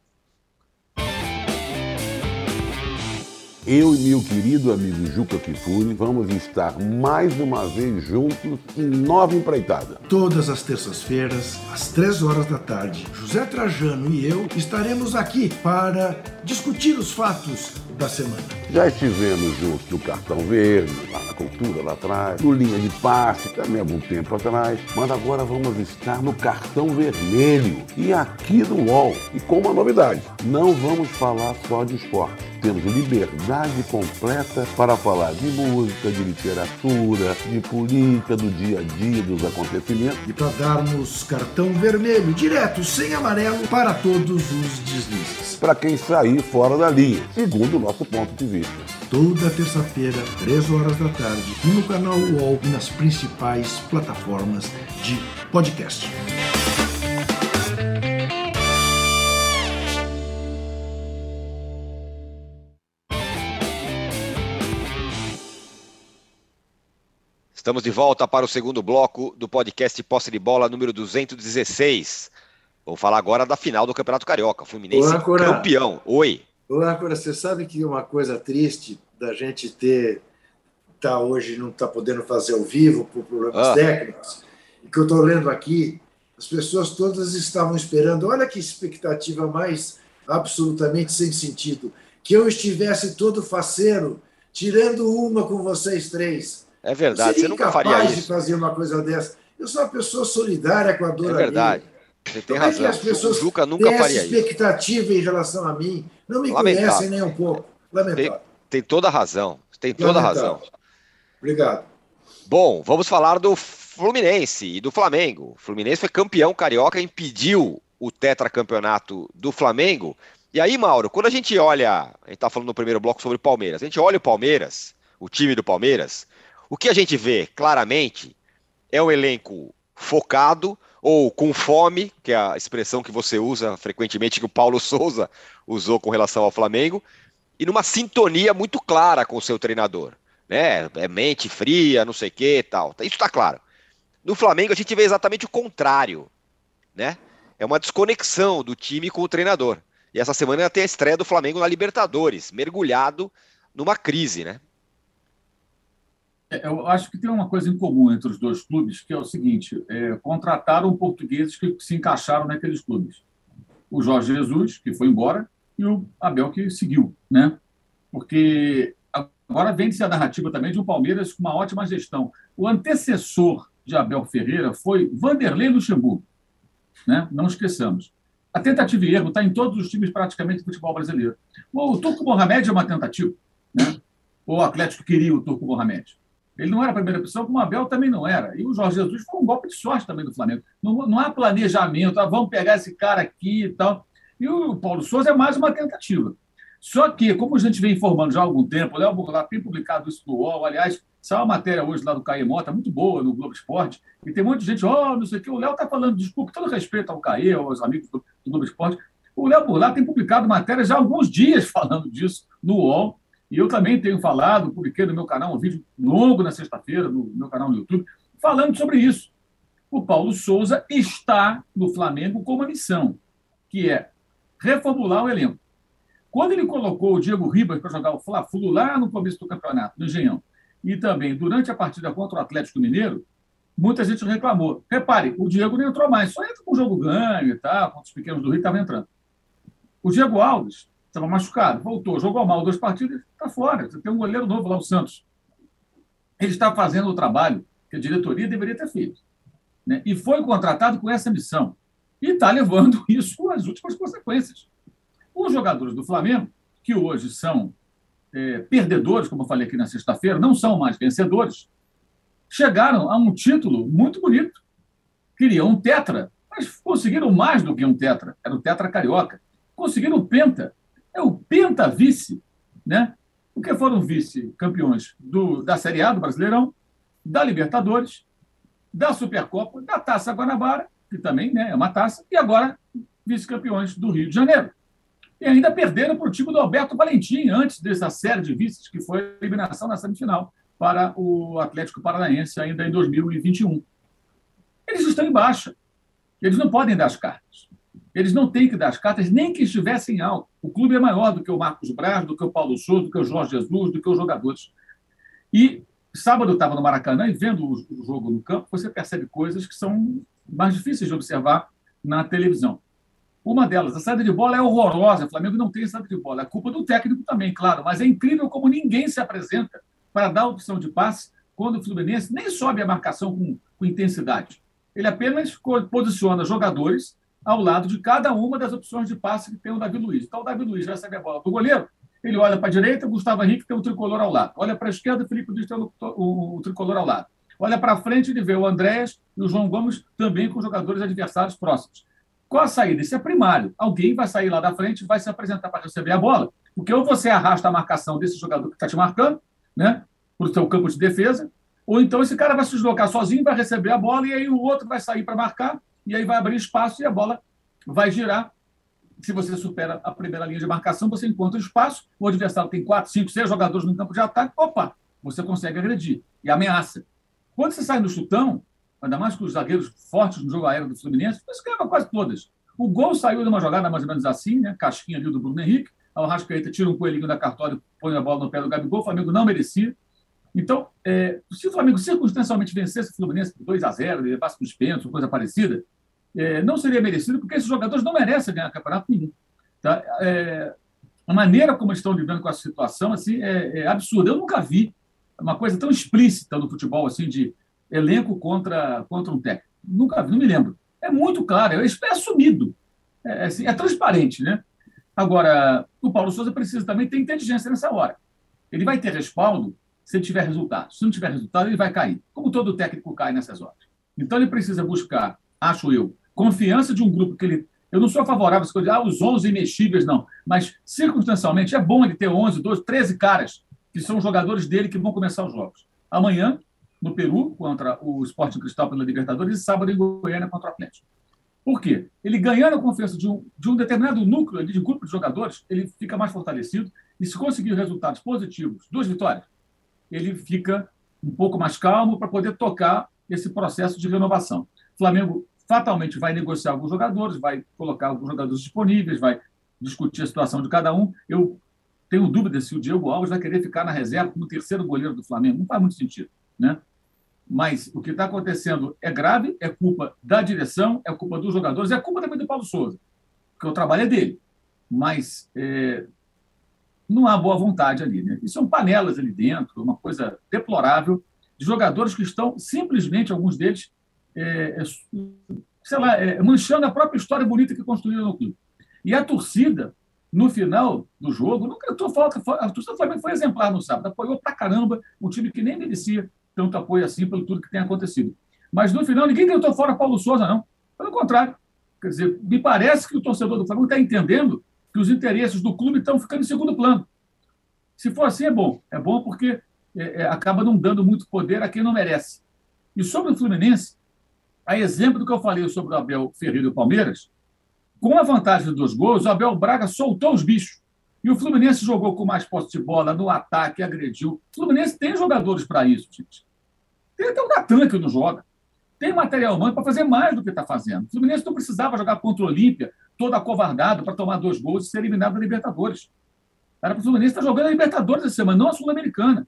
Eu e meu querido amigo Juca Kifuri vamos estar mais uma vez juntos em nova empreitada. Todas as terças-feiras, às três horas da tarde, José Trajano e eu estaremos aqui para discutir os fatos da semana. Já estivemos juntos no Cartão Verde, lá na Cultura, lá atrás, no Linha de Passe, também há algum tempo atrás, mas agora vamos estar no Cartão Vermelho e aqui no UOL. E com uma novidade, não vamos falar só de esporte temos liberdade completa para falar de música, de literatura, de política, do dia a dia, dos acontecimentos. E para darmos cartão vermelho, direto, sem amarelo, para todos os deslizes. Para quem sair fora da linha, segundo o nosso ponto de vista. Toda terça-feira, 3 horas da tarde, no canal UOL e nas principais plataformas de podcast. Estamos de volta para o segundo bloco do podcast Posse de Bola número 216. Vamos falar agora da final do Campeonato Carioca. Fluminense Olá, campeão. Oi. Olá, Cora. Você sabe que uma coisa triste da gente ter tá hoje não está podendo fazer ao vivo por problemas ah. técnicos, e que eu estou lendo aqui, as pessoas todas estavam esperando. Olha que expectativa mais absolutamente sem sentido. Que eu estivesse todo faceiro, tirando uma com vocês três. É verdade, você nunca faria isso. de fazer uma coisa dessa. Eu sou uma pessoa solidária com a dor É verdade. Você tem Como razão. É as pessoas o Juca nunca faria essa expectativa isso. em relação a mim. Não me Lamentável. conhecem nem um pouco. Lamentável. Tem, tem toda a razão. Tem toda a razão. Obrigado. Bom, vamos falar do Fluminense e do Flamengo. O Fluminense foi campeão carioca, impediu o tetracampeonato do Flamengo E aí, Mauro, quando a gente olha, a gente está falando no primeiro bloco sobre o Palmeiras, a gente olha o Palmeiras, o time do Palmeiras, o que a gente vê claramente é um elenco focado ou com fome, que é a expressão que você usa frequentemente, que o Paulo Souza usou com relação ao Flamengo, e numa sintonia muito clara com o seu treinador. Né? É mente fria, não sei o que tal. Isso está claro. No Flamengo a gente vê exatamente o contrário. Né? É uma desconexão do time com o treinador. E essa semana tem a estreia do Flamengo na Libertadores, mergulhado numa crise, né? É, eu acho que tem uma coisa em comum entre os dois clubes, que é o seguinte: é, contrataram portugueses que se encaixaram naqueles clubes. O Jorge Jesus, que foi embora, e o Abel, que seguiu. Né? Porque agora vende-se a narrativa também de um Palmeiras com uma ótima gestão. O antecessor de Abel Ferreira foi Vanderlei Luxemburgo. Né? Não esqueçamos. A tentativa e erro está em todos os times praticamente do futebol brasileiro. O Turco Mohamed é uma tentativa. Né? O Atlético queria o Turco Mohamed. Ele não era a primeira opção, como o Abel também não era. E o Jorge Jesus foi um golpe de sorte também do Flamengo. Não, não há planejamento, ah, vamos pegar esse cara aqui e tal. E o Paulo Souza é mais uma tentativa. Só que, como a gente vem informando já há algum tempo, o Léo Burlat tem publicado isso no UOL, aliás, saiu uma matéria hoje lá do Caê Mota, muito boa, no Globo Esporte, e tem de gente, ó, oh, não sei o que, o Léo está falando, desculpa, todo respeito ao Caê, aos amigos do, do Globo Esporte, o Léo Burlat tem publicado matéria já há alguns dias falando disso no UOL, e eu também tenho falado, publiquei no meu canal um vídeo longo na sexta-feira, no meu canal no YouTube, falando sobre isso. O Paulo Souza está no Flamengo com uma missão, que é reformular o elenco. Quando ele colocou o Diego Ribas para jogar o Fla-Flu lá no começo do campeonato, no Engenhão, e também durante a partida contra o Atlético Mineiro, muita gente reclamou. Repare, o Diego não entrou mais, só entra com o jogo ganho e tal, contra os pequenos do Rio estavam entrando. O Diego Alves estava machucado, voltou, jogou mal duas partidas, está fora. Você tem um goleiro novo lá, o Santos. Ele está fazendo o trabalho que a diretoria deveria ter feito. Né? E foi contratado com essa missão. E está levando isso às últimas consequências. Os jogadores do Flamengo, que hoje são é, perdedores, como eu falei aqui na sexta-feira, não são mais vencedores, chegaram a um título muito bonito. Queriam um tetra, mas conseguiram mais do que um tetra. Era o tetra carioca. Conseguiram o penta é o penta-vice, né? porque foram vice-campeões da Série A do Brasileirão, da Libertadores, da Supercopa, da Taça Guanabara, que também né, é uma taça, e agora vice-campeões do Rio de Janeiro. E ainda perderam para o time do Alberto Valentim, antes dessa série de vices, que foi a eliminação na semifinal para o Atlético Paranaense, ainda em 2021. Eles estão em baixa. Eles não podem dar as cartas. Eles não têm que dar as cartas, nem que estivessem alto. O clube é maior do que o Marcos Braz, do que o Paulo Souza, do que o Jorge Jesus, do que os jogadores. E sábado eu estava no Maracanã e vendo o jogo no campo, você percebe coisas que são mais difíceis de observar na televisão. Uma delas, a saída de bola é horrorosa. O Flamengo não tem saída de bola. É culpa do técnico também, claro. Mas é incrível como ninguém se apresenta para dar opção de passe quando o Fluminense nem sobe a marcação com, com intensidade. Ele apenas posiciona jogadores ao lado de cada uma das opções de passe que tem o Davi Luiz. Então, o Davi Luiz recebe a bola do goleiro, ele olha para a direita, Gustavo Henrique tem o tricolor ao lado. Olha para a esquerda, Felipe Luiz tem o, o, o tricolor ao lado. Olha para frente, ele vê o Andréas e o João Gomes também com jogadores adversários próximos. Qual a saída? Isso é primário. Alguém vai sair lá da frente vai se apresentar para receber a bola, porque ou você arrasta a marcação desse jogador que está te marcando, né, para o seu campo de defesa, ou então esse cara vai se deslocar sozinho, vai receber a bola e aí o outro vai sair para marcar e aí vai abrir espaço e a bola vai girar. Se você supera a primeira linha de marcação, você encontra espaço, o adversário tem quatro, cinco, seis jogadores no campo de ataque, opa, você consegue agredir e ameaça. Quando você sai no chutão, ainda mais com os zagueiros fortes no jogo aéreo do Fluminense, você ganhava quase todas. O gol saiu de uma jogada mais ou menos assim, né? casquinha ali do Bruno Henrique, o Rascaeta tira um coelhinho da cartório, põe a bola no pé do Gabigol, o Flamengo não merecia. Então, é, se o Flamengo circunstancialmente vencesse o Fluminense por 2 a 0 levasse para os pênaltis, coisa parecida, é, não seria merecido, porque esses jogadores não merecem ganhar campeonato nenhum. Tá? É, a maneira como estão lidando com essa situação assim, é, é, absurda. Eu nunca vi uma coisa tão explícita no futebol, assim, de elenco contra, contra um técnico. Nunca vi, não me lembro. É muito claro, é, é assumido. É, assim, é transparente, né? Agora, o Paulo Souza precisa também ter inteligência nessa hora. Ele vai ter respaldo se ele tiver resultado. Se não tiver resultado, ele vai cair, como todo técnico cai nessas horas. Então, ele precisa buscar, acho eu, confiança de um grupo que ele Eu não sou favorável a coisa ah, os 11 imexíveis, não. Mas, circunstancialmente, é bom ele ter 11, 12, 13 caras que são jogadores dele que vão começar os jogos. Amanhã, no Peru, contra o Sporting Cristal pela Libertadores, e sábado em Goiânia contra o Atlético. Por quê? Ele ganhando a confiança de um, de um determinado núcleo de grupo de jogadores, ele fica mais fortalecido e se conseguir resultados positivos, duas vitórias, ele fica um pouco mais calmo para poder tocar esse processo de renovação. Flamengo fatalmente vai negociar alguns jogadores, vai colocar alguns jogadores disponíveis, vai discutir a situação de cada um. Eu tenho dúvida se o Diego Alves vai querer ficar na reserva como terceiro goleiro do Flamengo. Não faz muito sentido, né? Mas o que está acontecendo é grave, é culpa da direção, é culpa dos jogadores, é culpa também do Paulo Souza, porque o trabalho é dele. Mas é, não há boa vontade ali. Né? E são panelas ali dentro, uma coisa deplorável, de jogadores que estão simplesmente, alguns deles, é, é, sei lá, é, manchando a própria história bonita que construíram no clube. E a torcida, no final do jogo, não cantou falta. A torcida do Flamengo foi exemplar no sábado, apoiou pra caramba um time que nem merecia tanto apoio assim pelo tudo que tem acontecido. Mas no final, ninguém cantou fora Paulo Souza, não. Pelo contrário. Quer dizer, me parece que o torcedor do Flamengo está entendendo que os interesses do clube estão ficando em segundo plano. Se for assim, é bom. É bom porque é, é, acaba não dando muito poder a quem não merece. E sobre o Fluminense, a exemplo do que eu falei sobre o Abel Ferreira e o Palmeiras, com a vantagem de dois gols, o Abel Braga soltou os bichos. E o Fluminense jogou com mais posse de bola no ataque, agrediu. O Fluminense tem jogadores para isso, gente. Tem até o Natan que não joga. Tem material humano para fazer mais do que está fazendo. O Fluminense não precisava jogar contra o Olímpia, todo acovardado, para tomar dois gols e ser eliminado da Libertadores. Era para o Fluminense estar tá jogando a Libertadores essa semana, não a Sul-Americana.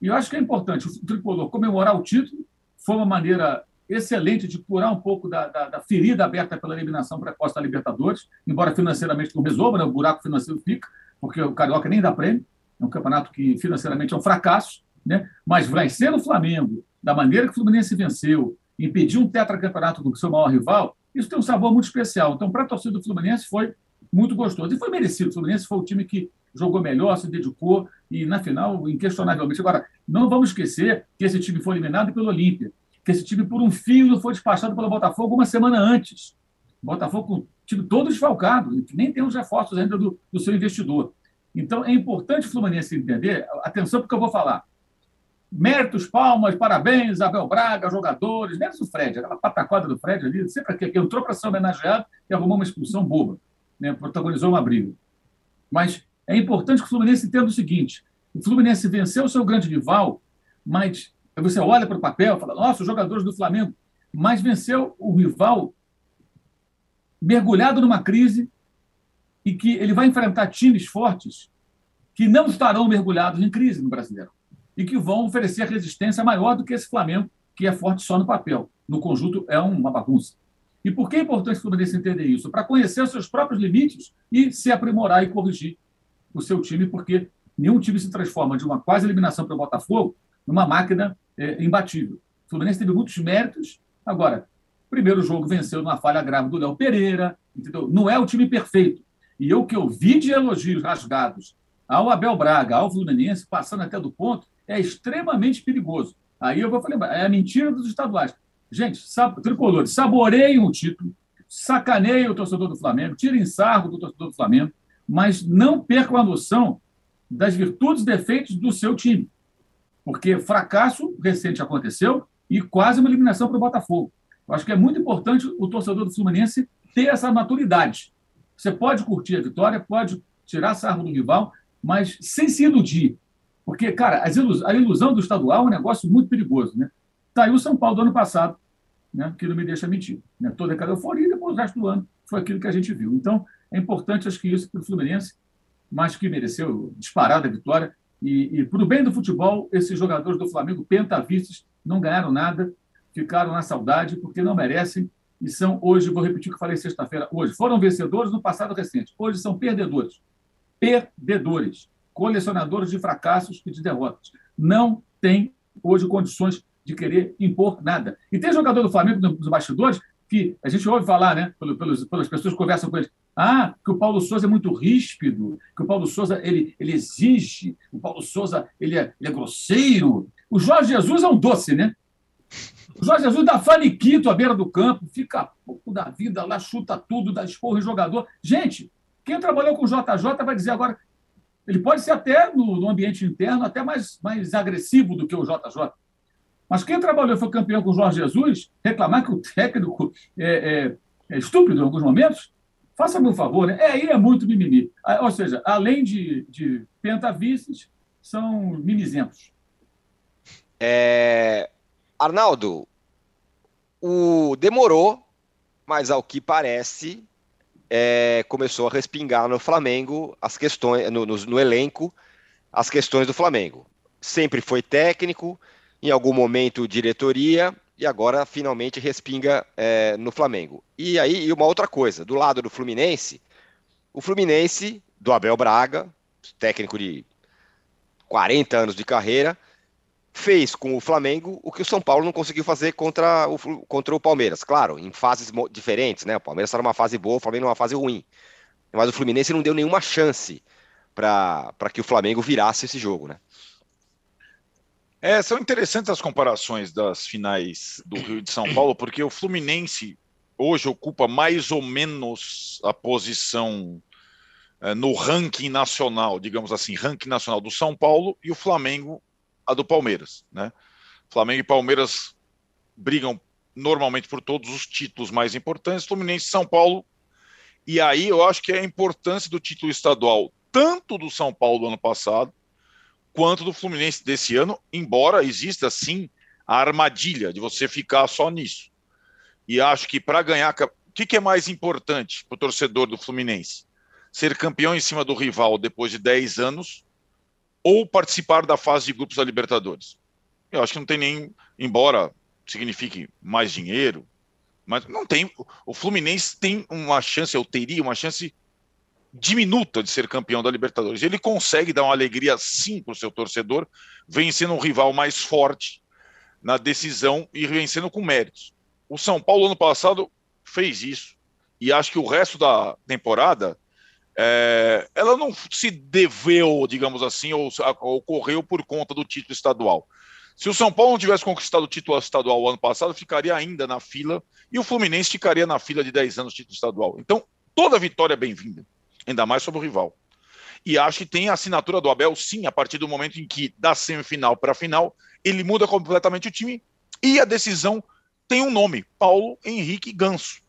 E eu acho que é importante o tricolor comemorar o título. Foi uma maneira excelente de curar um pouco da, da, da ferida aberta pela eliminação precoce da Libertadores, embora financeiramente não resolva, né? o buraco financeiro fica, porque o Carioca nem dá prêmio, é um campeonato que financeiramente é um fracasso, né? mas vai ser no Flamengo, da maneira que o Fluminense venceu, impedir um tetracampeonato do seu maior rival, isso tem um sabor muito especial. Então, para a torcida do Fluminense, foi muito gostoso. E foi merecido. O Fluminense foi o time que jogou melhor, se dedicou e, na final, inquestionavelmente. Agora, não vamos esquecer que esse time foi eliminado pelo Olímpia que esse time, por um fio, foi despachado pelo Botafogo uma semana antes. O Botafogo com o time todo desfalcado, nem tem os reforços ainda do, do seu investidor. Então, é importante o Fluminense entender, atenção porque eu vou falar. Méritos, palmas, parabéns, Abel Braga, jogadores, menos o Fred, aquela pataquada do Fred ali, sempre que entrou para ser homenageado e arrumou uma expulsão boba, né? protagonizou uma briga. Mas é importante que o Fluminense entenda o seguinte: o Fluminense venceu o seu grande rival, mas Aí você olha para o papel e fala, nossa, os jogadores do Flamengo, mas venceu o rival mergulhado numa crise e que ele vai enfrentar times fortes que não estarão mergulhados em crise no brasileiro e que vão oferecer resistência maior do que esse Flamengo, que é forte só no papel. No conjunto é uma bagunça. E por que é importante o Fluminense entender isso? Para conhecer os seus próprios limites e se aprimorar e corrigir o seu time, porque nenhum time se transforma de uma quase eliminação para o Botafogo numa máquina é, imbatível. O Fluminense teve muitos méritos. Agora, primeiro jogo venceu numa falha grave do Léo Pereira, entendeu? Não é o time perfeito. E eu que eu vi de elogios rasgados ao Abel Braga, ao Fluminense, passando até do ponto, é extremamente perigoso. Aí eu vou falar, é a mentira dos estaduais. Gente, sab tricolores, saboreiem o título, sacaneiem o torcedor do Flamengo, tirem sarro do torcedor do Flamengo, mas não percam a noção das virtudes e defeitos do seu time porque fracasso recente aconteceu e quase uma eliminação para o Botafogo. Eu acho que é muito importante o torcedor do Fluminense ter essa maturidade. Você pode curtir a vitória, pode tirar sarro do rival, mas sem se iludir. Porque, cara, a ilusão do estadual é um negócio muito perigoso. Né? Tá aí o São Paulo do ano passado, né? que não me deixa mentir. Né? Toda aquela euforia e depois o resto do ano foi aquilo que a gente viu. Então, é importante, acho que isso para o Fluminense, mas que mereceu disparada a vitória. E, e para o bem do futebol, esses jogadores do Flamengo, pentavistas, não ganharam nada, ficaram na saudade, porque não merecem e são hoje, vou repetir o que falei sexta-feira, hoje, foram vencedores no passado recente, hoje são perdedores. Perdedores, colecionadores de fracassos e de derrotas. Não tem hoje condições de querer impor nada. E tem jogador do Flamengo nos bastidores que a gente ouve falar, né, pelos, pelas pessoas que conversam com eles, ah, que o Paulo Souza é muito ríspido, que o Paulo Souza ele, ele exige, o Paulo Souza ele é, ele é grosseiro. O Jorge Jesus é um doce, né? O Jorge Jesus dá faniquito à beira do campo, fica pouco da vida lá, chuta tudo, dá esporro em jogador. Gente, quem trabalhou com o JJ vai dizer agora. Ele pode ser até no, no ambiente interno até mais, mais agressivo do que o JJ. Mas quem trabalhou e foi campeão com o Jorge Jesus, reclamar que o técnico é, é, é estúpido em alguns momentos, faça-me um favor, né? É, aí é muito mimimi. Ah, ou seja, além de, de pentavices, são mimizentos. É... Arnaldo, o demorou, mas ao que parece, é, começou a respingar no Flamengo as questões, no, no, no, elenco, as questões do Flamengo. Sempre foi técnico, em algum momento diretoria, e agora finalmente respinga é, no Flamengo. E aí, e uma outra coisa, do lado do Fluminense, o Fluminense, do Abel Braga, técnico de 40 anos de carreira, fez com o Flamengo o que o São Paulo não conseguiu fazer contra o, contra o Palmeiras. Claro, em fases diferentes, né? O Palmeiras está numa fase boa, o Flamengo numa fase ruim. Mas o Fluminense não deu nenhuma chance para que o Flamengo virasse esse jogo, né? É, são interessantes as comparações das finais do Rio de São Paulo, porque o Fluminense hoje ocupa mais ou menos a posição é, no ranking nacional, digamos assim, ranking nacional do São Paulo, e o Flamengo a do Palmeiras, né? Flamengo e Palmeiras brigam normalmente por todos os títulos mais importantes, Fluminense e São Paulo. E aí eu acho que é a importância do título estadual, tanto do São Paulo do ano passado, quanto do Fluminense desse ano, embora exista sim a armadilha de você ficar só nisso. E acho que para ganhar, o que, que é mais importante para o torcedor do Fluminense? Ser campeão em cima do rival depois de 10 anos ou participar da fase de grupos da Libertadores. Eu acho que não tem nem, embora signifique mais dinheiro, mas não tem. O Fluminense tem uma chance, eu teria uma chance diminuta de ser campeão da Libertadores. Ele consegue dar uma alegria sim para o seu torcedor, vencendo um rival mais forte na decisão e vencendo com méritos. O São Paulo ano passado fez isso e acho que o resto da temporada é, ela não se deveu, digamos assim, ou ocorreu por conta do título estadual. Se o São Paulo não tivesse conquistado o título estadual ano passado, ficaria ainda na fila e o Fluminense ficaria na fila de 10 anos título estadual. Então, toda vitória é bem-vinda, ainda mais sobre o rival. E acho que tem a assinatura do Abel, sim, a partir do momento em que, da semifinal para a final, ele muda completamente o time e a decisão tem um nome: Paulo Henrique Ganso.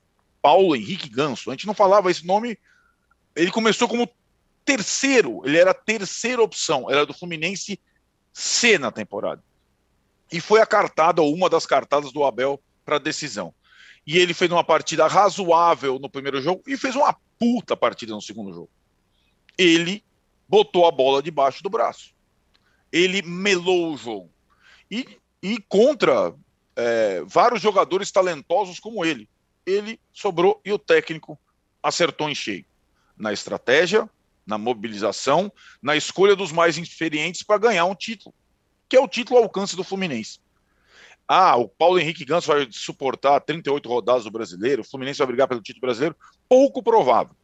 Paulo Henrique Ganso. A gente não falava esse nome ele começou como terceiro, ele era a terceira opção, era do Fluminense C na temporada. E foi a cartada, ou uma das cartadas do Abel para a decisão. E ele fez uma partida razoável no primeiro jogo e fez uma puta partida no segundo jogo. Ele botou a bola debaixo do braço. Ele melou o jogo. E, e contra é, vários jogadores talentosos como ele. Ele sobrou e o técnico acertou em cheio na estratégia, na mobilização, na escolha dos mais experientes para ganhar um título, que é o título ao alcance do Fluminense. Ah, o Paulo Henrique Ganso vai suportar 38 rodadas do brasileiro, o Fluminense vai brigar pelo título brasileiro? Pouco provável.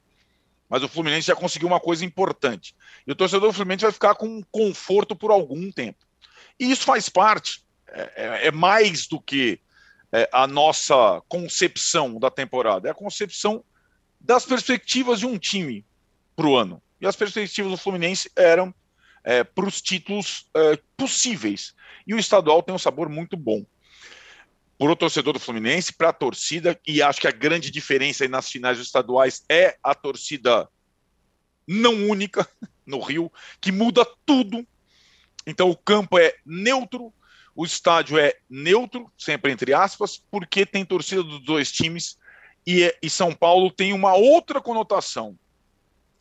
Mas o Fluminense já conseguiu uma coisa importante. E o torcedor do Fluminense vai ficar com conforto por algum tempo. E isso faz parte, é, é, é mais do que é, a nossa concepção da temporada, é a concepção das perspectivas de um time para o ano. E as perspectivas do Fluminense eram é, para os títulos é, possíveis. E o estadual tem um sabor muito bom. Para o torcedor do Fluminense, para a torcida, e acho que a grande diferença nas finais estaduais é a torcida não única no Rio, que muda tudo. Então o campo é neutro, o estádio é neutro, sempre entre aspas, porque tem torcida dos dois times e, e São Paulo tem uma outra conotação,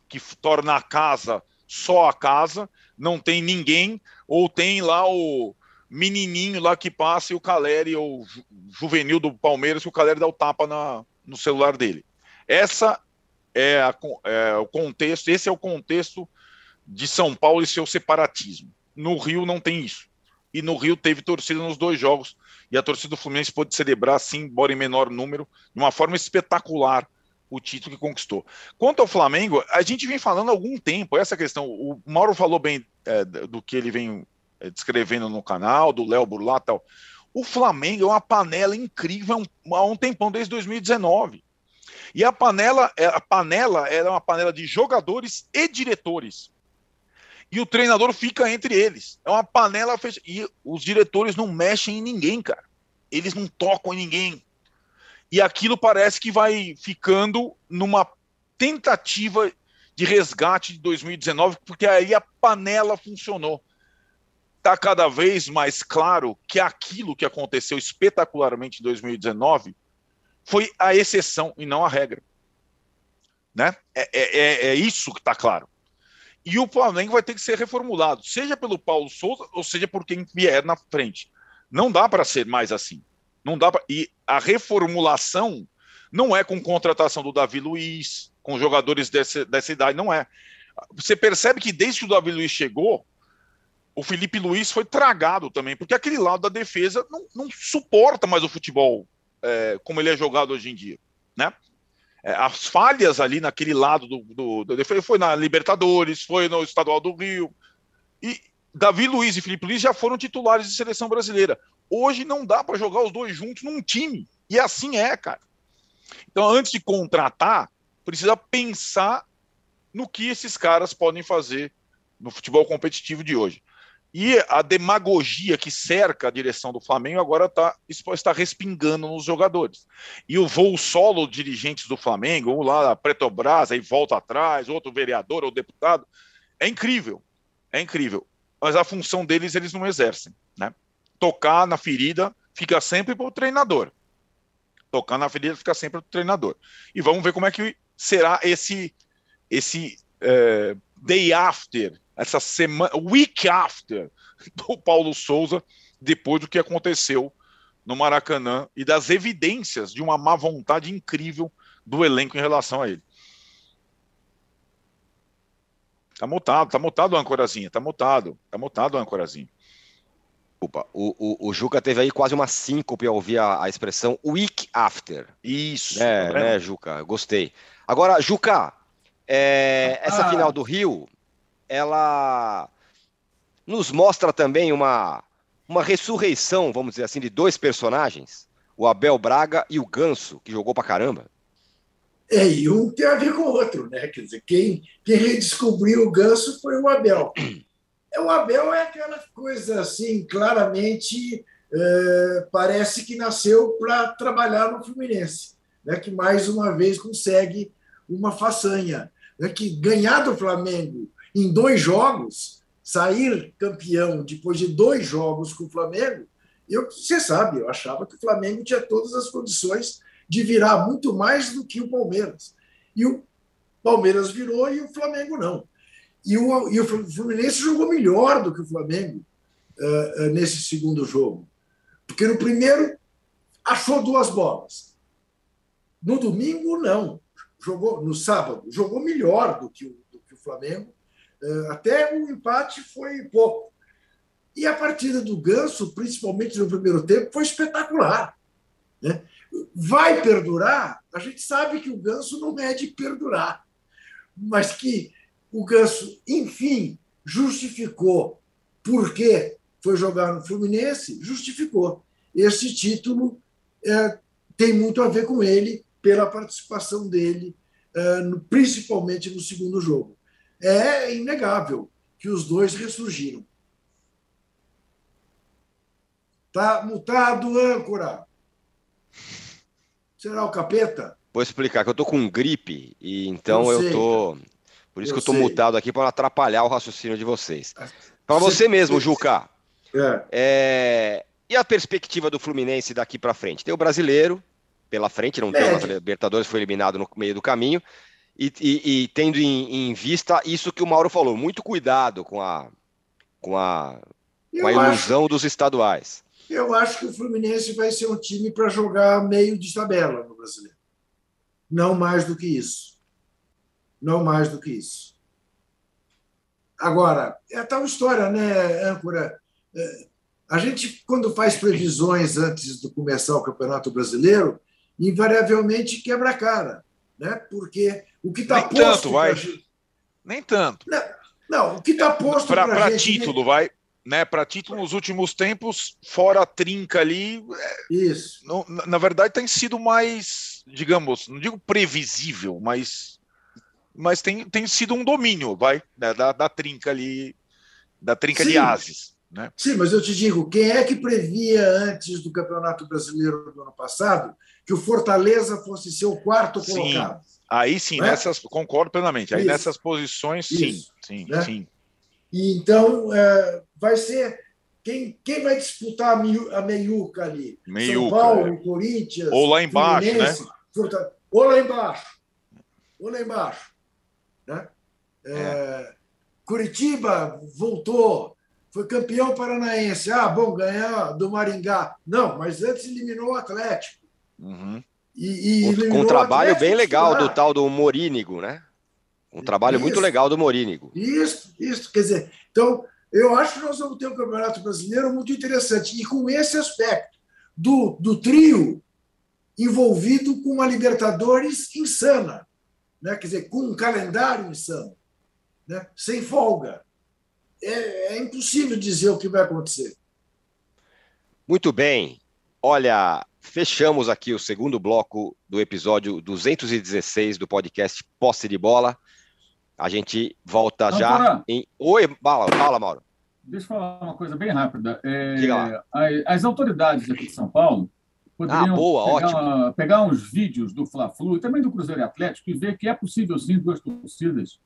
que torna a casa só a casa, não tem ninguém, ou tem lá o menininho lá que passa e o Caleri, ou juvenil do Palmeiras, que o Caleri dá o tapa na, no celular dele. Essa é, a, é, o contexto, esse é o contexto de São Paulo e seu separatismo. No Rio não tem isso. E no Rio teve torcida nos dois jogos e a torcida do Fluminense pôde celebrar, sim, embora em menor número, de uma forma espetacular o título que conquistou. Quanto ao Flamengo, a gente vem falando há algum tempo essa questão. O Mauro falou bem é, do que ele vem descrevendo no canal, do Léo Burlá tal. O Flamengo é uma panela incrível há um tempão, desde 2019. E a panela, é, a panela era uma panela de jogadores e diretores. E o treinador fica entre eles. É uma panela fechada. E os diretores não mexem em ninguém, cara. Eles não tocam em ninguém. E aquilo parece que vai ficando numa tentativa de resgate de 2019, porque aí a panela funcionou. Está cada vez mais claro que aquilo que aconteceu espetacularmente em 2019 foi a exceção e não a regra. Né? É, é, é, é isso que está claro. E o Flamengo vai ter que ser reformulado, seja pelo Paulo Souza ou seja por quem vier na frente. Não dá para ser mais assim. Não dá pra... E a reformulação não é com contratação do Davi Luiz, com jogadores dessa, dessa idade, não é. Você percebe que desde que o Davi Luiz chegou, o Felipe Luiz foi tragado também, porque aquele lado da defesa não, não suporta mais o futebol é, como ele é jogado hoje em dia, né? É, as falhas ali naquele lado do, do, do foi na Libertadores, foi no Estadual do Rio e Davi Luiz e Felipe Luiz já foram titulares de seleção brasileira. Hoje não dá para jogar os dois juntos num time e assim é, cara. Então, antes de contratar, precisa pensar no que esses caras podem fazer no futebol competitivo de hoje. E a demagogia que cerca a direção do Flamengo agora tá, está respingando nos jogadores. E o voo solo dirigentes do Flamengo, um lá, Pretobras, aí volta atrás, outro vereador ou deputado, é incrível. É incrível. Mas a função deles eles não exercem. Né? Tocar na ferida fica sempre para o treinador. Tocar na ferida fica sempre para o treinador. E vamos ver como é que será esse, esse é, day after essa semana, week after do Paulo Souza, depois do que aconteceu no Maracanã e das evidências de uma má vontade incrível do elenco em relação a ele. Tá mutado, tá mutado o ancorazinha, tá mutado, tá mutado o ancorazinha. Opa, o, o, o, Juca teve aí quase uma síncope ao ouvir a, a expressão week after. Isso. É, né, Juca? Gostei. Agora, Juca, é, essa ah. final do Rio, ela nos mostra também uma, uma ressurreição, vamos dizer assim, de dois personagens, o Abel Braga e o Ganso, que jogou pra caramba. É, e um tem a ver com o outro, né? Quer dizer, quem, quem redescobriu o Ganso foi o Abel. É, o Abel é aquela coisa assim, claramente é, parece que nasceu para trabalhar no Fluminense, né? que mais uma vez consegue uma façanha, né? que ganhar do Flamengo em dois jogos, sair campeão depois de dois jogos com o Flamengo, eu, você sabe, eu achava que o Flamengo tinha todas as condições de virar muito mais do que o Palmeiras. E o Palmeiras virou e o Flamengo não. E o, e o Fluminense jogou melhor do que o Flamengo uh, uh, nesse segundo jogo. Porque no primeiro achou duas bolas. No domingo, não. Jogou no sábado, jogou melhor do que o, do que o Flamengo é, até o empate foi pouco. E a partida do Ganso, principalmente no primeiro tempo, foi espetacular. Né? Vai perdurar? A gente sabe que o Ganso não é de perdurar, mas que o Ganso, enfim, justificou por que foi jogar no Fluminense, justificou. Esse título é, tem muito a ver com ele, pela participação dele, no, principalmente no segundo jogo é inegável que os dois ressurgiram. Tá mutado, âncora. Será o capeta? Vou explicar que eu tô com gripe e então eu, eu tô. Por isso eu que eu tô sei. mutado aqui para atrapalhar o raciocínio de vocês. Ah, para você mesmo, Juca. É. É... E a perspectiva do Fluminense daqui para frente? Tem o brasileiro pela frente, não é. tem o Libertadores, foi eliminado no meio do caminho. E, e, e tendo em, em, vista isso que o Mauro falou, muito cuidado com a, com a, com a ilusão acho, dos estaduais. Eu acho que o Fluminense vai ser um time para jogar meio de tabela no brasileiro. Não mais do que isso. Não mais do que isso. Agora, é tal história, né, âncora? É, a gente, quando faz previsões antes de começar o Campeonato Brasileiro, invariavelmente quebra a cara, né? porque o que está posto. Tanto, vai. Gente... Nem tanto. Não, não o que está posto para título, vai. né, para título nos últimos tempos, fora a trinca ali. É, Isso. Na, na, verdade, tem sido mais, digamos, não digo previsível, mas, mas tem, tem sido um domínio, vai, né, da, da trinca ali, da trinca Sim. de ases. Né? Sim, mas eu te digo, quem é que previa antes do Campeonato Brasileiro do ano passado que o Fortaleza fosse ser o quarto sim. colocado? Aí sim, né? nessas concordo plenamente. Aí Isso. nessas posições, Isso. sim, sim, né? sim. E então é, vai ser quem, quem vai disputar a, meiuca ali? Meiuca, São Paulo, é. Corinthians, ou lá embaixo, né? Ou lá embaixo, ou lá embaixo, né? É, é. Curitiba voltou, foi campeão paranaense. Ah, bom, ganhar do Maringá. Não, mas antes eliminou o Atlético. Uhum. E, e com um trabalho bem legal do tal do Morínigo, né? Um trabalho isso, muito legal do Morínigo. Isso, isso. Quer dizer, então, eu acho que nós vamos ter um Campeonato Brasileiro muito interessante. E com esse aspecto do, do trio envolvido com uma Libertadores insana. Né? Quer dizer, com um calendário insano. Né? Sem folga. É, é impossível dizer o que vai acontecer. Muito bem. Olha, fechamos aqui o segundo bloco do episódio 216 do podcast Posse de Bola. A gente volta Não, já para... em. Oi, fala, fala, Mauro. Deixa eu falar uma coisa bem rápida. É. As autoridades aqui de São Paulo poderiam ah, boa, pegar, pegar, uns vídeos do Fla-Flu e também do Cruzeiro Atlético e ver que é possível sim duas torcidas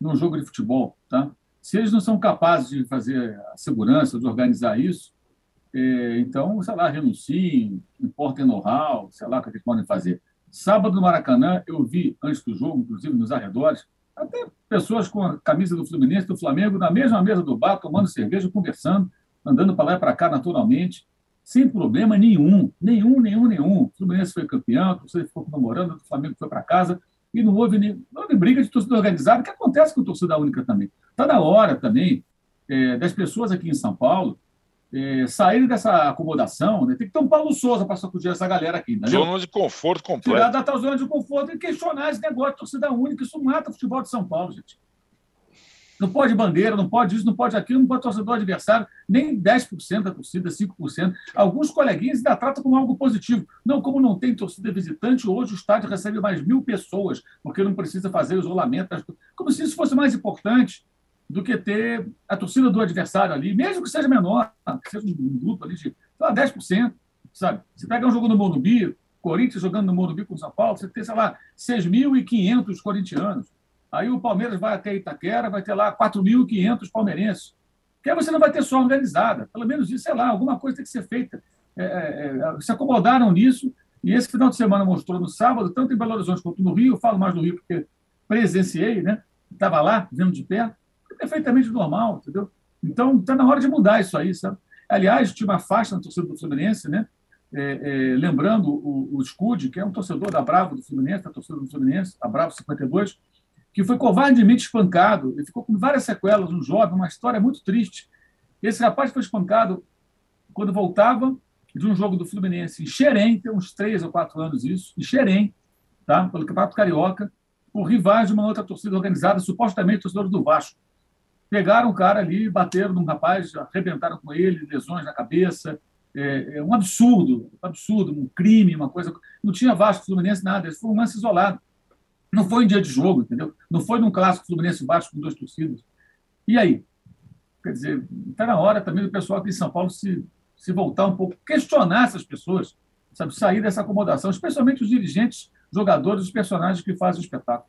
num jogo de futebol, tá? Se eles não são capazes de fazer a segurança, de organizar isso, é, então, sei lá, renunciem, importem know-how, sei lá o que eles podem fazer. Sábado no Maracanã, eu vi, antes do jogo, inclusive nos arredores, até pessoas com a camisa do Fluminense, do Flamengo, na mesma mesa do bar, tomando cerveja, conversando, andando para lá e para cá naturalmente, sem problema nenhum, nenhum, nenhum, nenhum. O Fluminense foi campeão, o torcedor ficou comemorando, o Flamengo foi para casa, e não houve, nem, não houve briga de torcida organizada, que acontece com torcida única também. Está na hora também é, das pessoas aqui em São Paulo é, saírem dessa acomodação, né? tem que ter um Paulo Souza para sacudir essa galera aqui. Entendeu? Zona de conforto completo. Tirar da zona de conforto e questionar esse negócio de torcida única. Isso mata o futebol de São Paulo, gente. Não pode bandeira, não pode isso, não pode aquilo, não pode torcedor adversário, nem 10% da torcida, 5%. Alguns coleguinhas ainda tratam como algo positivo. Não, como não tem torcida visitante, hoje o estádio recebe mais mil pessoas, porque não precisa fazer isolamento. Como se isso fosse mais importante do que ter a torcida do adversário ali, mesmo que seja menor, que seja um grupo ali de sei lá, 10%, sabe? Você pega um jogo no Morumbi, Corinthians jogando no Morumbi com o São Paulo, você tem, sei lá, 6.500 corintianos. Aí o Palmeiras vai até Itaquera, vai ter lá 4.500 palmeirenses. Porque aí você não vai ter só organizada. Pelo menos isso, sei lá, alguma coisa tem que ser feita. É, é, é, se acomodaram nisso, e esse final de semana mostrou no sábado, tanto em Belo Horizonte quanto no Rio, eu falo mais do Rio porque presenciei, né? Estava lá, vendo de perto, perfeitamente normal, entendeu? Então, está na hora de mudar isso aí, sabe? Aliás, tinha uma faixa na torcida do Fluminense, né? É, é, lembrando o, o Scud, que é um torcedor da Bravo do Fluminense, da torcida do Fluminense, a Bravo 52, que foi covardemente espancado. Ele ficou com várias sequelas, um jovem, uma história muito triste. Esse rapaz foi espancado quando voltava de um jogo do Fluminense em Xerém, tem uns três ou quatro anos isso, em Xerém, tá? pelo Campeonato Carioca, por rivais de uma outra torcida organizada, supostamente torcedores do Vasco. Pegaram o cara ali, bateram num rapaz, arrebentaram com ele, lesões na cabeça. É, é um absurdo, um absurdo, um crime, uma coisa. Não tinha Vasco, Fluminense, nada. Isso foi um lance isolado. Não foi em dia de jogo, entendeu? Não foi num clássico Fluminense Vasco com duas torcidas. E aí? Quer dizer, está na hora também do pessoal aqui em São Paulo se, se voltar um pouco, questionar essas pessoas, sabe, sair dessa acomodação, especialmente os dirigentes, jogadores, os personagens que fazem o espetáculo.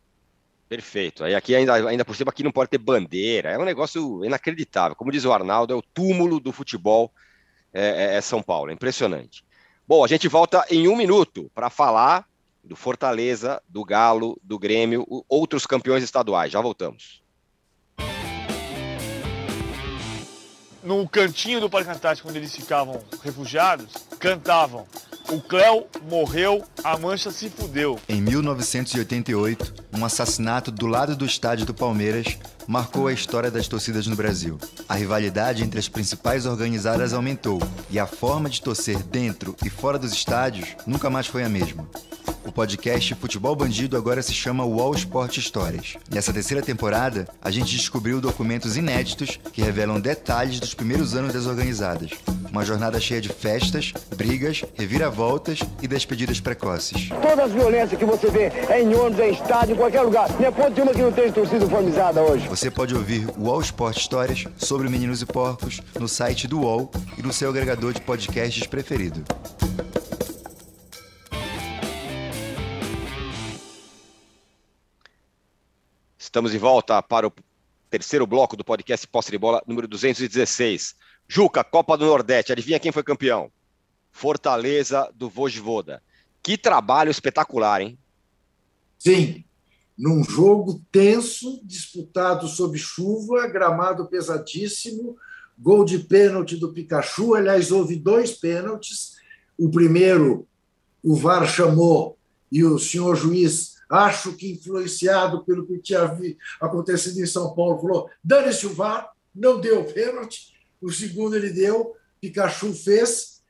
Perfeito. Aí aqui ainda, ainda por cima aqui não pode ter bandeira. É um negócio inacreditável. Como diz o Arnaldo, é o túmulo do futebol é, é, é São Paulo. É impressionante. Bom, a gente volta em um minuto para falar do Fortaleza, do Galo, do Grêmio, outros campeões estaduais. Já voltamos. No cantinho do Parque Antártico, onde eles ficavam refugiados, cantavam o Cléo morreu, a Mancha se fudeu. Em 1988, um assassinato do lado do estádio do Palmeiras marcou a história das torcidas no Brasil. A rivalidade entre as principais organizadas aumentou e a forma de torcer dentro e fora dos estádios nunca mais foi a mesma. O podcast Futebol Bandido agora se chama UOL Sport Histórias. Nessa terceira temporada, a gente descobriu documentos inéditos que revelam detalhes dos primeiros anos das organizadas. Uma jornada cheia de festas, brigas, reviravoltas e despedidas precoces. Todas as violências que você vê é em ônibus, é em estádio, em qualquer lugar. Não é ponto de uma que não tem torcida uniformizada hoje. Você pode ouvir o UOL Sport Histórias sobre Meninos e Porcos no site do UOL e no seu agregador de podcasts preferido. Estamos de volta para o terceiro bloco do podcast Posse de Bola número 216. Juca, Copa do Nordeste, adivinha quem foi campeão? Fortaleza do Vojvoda. Que trabalho espetacular, hein? Sim, num jogo tenso, disputado sob chuva, gramado pesadíssimo, gol de pênalti do Pikachu. Aliás, houve dois pênaltis. O primeiro, o VAR chamou e o senhor juiz, acho que influenciado pelo que tinha acontecido em São Paulo, falou: dane-se o VAR, não deu pênalti. O segundo ele deu, Pikachu fez.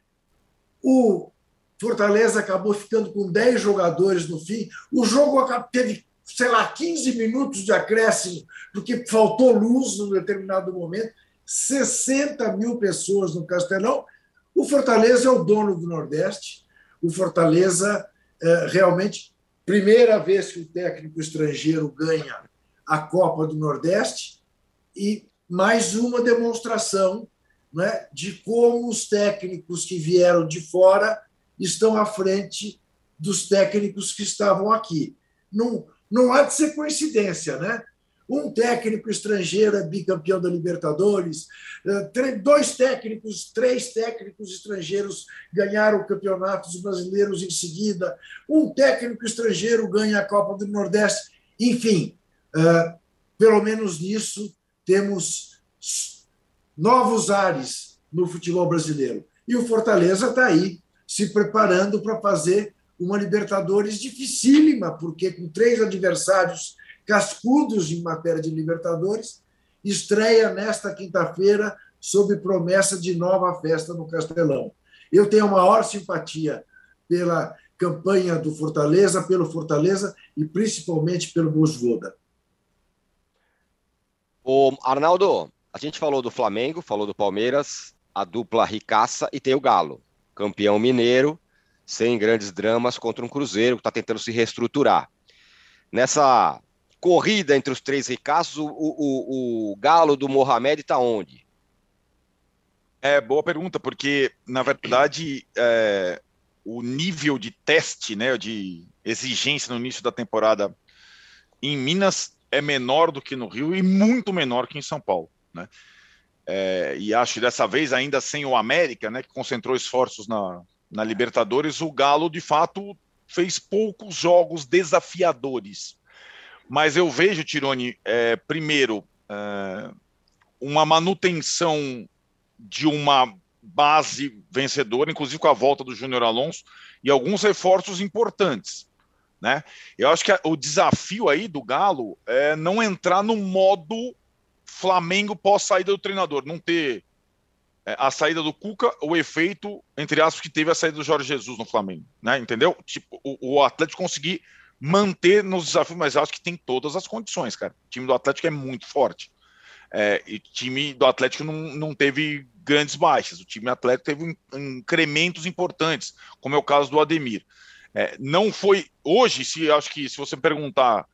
O Fortaleza acabou ficando com 10 jogadores no fim. O jogo teve, sei lá, 15 minutos de acréscimo, porque faltou luz num determinado momento. 60 mil pessoas no Castelão. O Fortaleza é o dono do Nordeste. O Fortaleza, é, realmente, primeira vez que o técnico estrangeiro ganha a Copa do Nordeste e mais uma demonstração né, de como os técnicos que vieram de fora estão à frente dos técnicos que estavam aqui. Não, não há de ser coincidência, né? Um técnico estrangeiro é bicampeão da Libertadores, eh, dois técnicos, três técnicos estrangeiros ganharam campeonatos brasileiros em seguida, um técnico estrangeiro ganha a Copa do Nordeste. Enfim, eh, pelo menos nisso temos novos ares no futebol brasileiro. E o Fortaleza está aí se preparando para fazer uma Libertadores dificílima, porque com três adversários cascudos em matéria de Libertadores, estreia nesta quinta-feira sob promessa de nova festa no Castelão. Eu tenho a maior simpatia pela campanha do Fortaleza, pelo Fortaleza e principalmente pelo Bosvoda. O Arnaldo, a gente falou do Flamengo, falou do Palmeiras, a dupla ricaça e tem o Galo, campeão mineiro, sem grandes dramas contra um Cruzeiro que está tentando se reestruturar. Nessa corrida entre os três ricaços, o, o, o Galo do Mohamed está onde? É, boa pergunta, porque, na verdade, é, o nível de teste, né, de exigência no início da temporada em Minas é menor do que no Rio e muito menor que em São Paulo, né? É, e acho dessa vez, ainda sem o América, né, que concentrou esforços na, na Libertadores, o Galo, de fato, fez poucos jogos desafiadores mas eu vejo, Tirone, é, primeiro, é, uma manutenção de uma base vencedora, inclusive com a volta do Júnior Alonso, e alguns reforços importantes. Né? Eu acho que o desafio aí do Galo é não entrar no modo Flamengo pós saída do treinador, não ter a saída do Cuca, o efeito, entre aspas, que teve a saída do Jorge Jesus no Flamengo, né? Entendeu? Tipo, o, o Atlético conseguir manter nos desafios, mas acho que tem todas as condições, cara. O time do Atlético é muito forte. É, e o time do Atlético não, não teve grandes baixas. O time Atlético teve incrementos importantes, como é o caso do Ademir. É, não foi hoje, se acho que se você perguntar,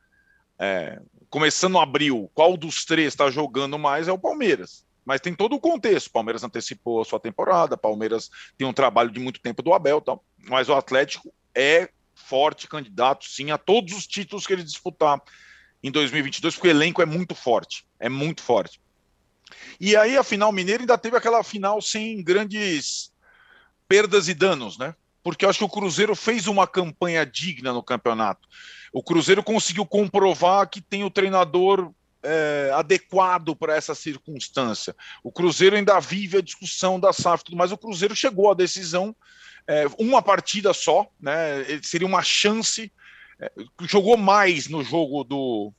é, começando abril, qual dos três está jogando mais é o Palmeiras. Mas tem todo o contexto. Palmeiras antecipou a sua temporada, Palmeiras tem um trabalho de muito tempo do Abel, tal. mas o Atlético é forte candidato, sim, a todos os títulos que ele disputar em 2022, porque o elenco é muito forte, é muito forte. E aí a final mineira ainda teve aquela final sem grandes perdas e danos, né? Porque eu acho que o Cruzeiro fez uma campanha digna no campeonato. O Cruzeiro conseguiu comprovar que tem o treinador é, adequado para essa circunstância. O Cruzeiro ainda vive a discussão da SAF, mas o Cruzeiro chegou à decisão é, uma partida só, né? Seria uma chance. É, jogou mais no jogo do,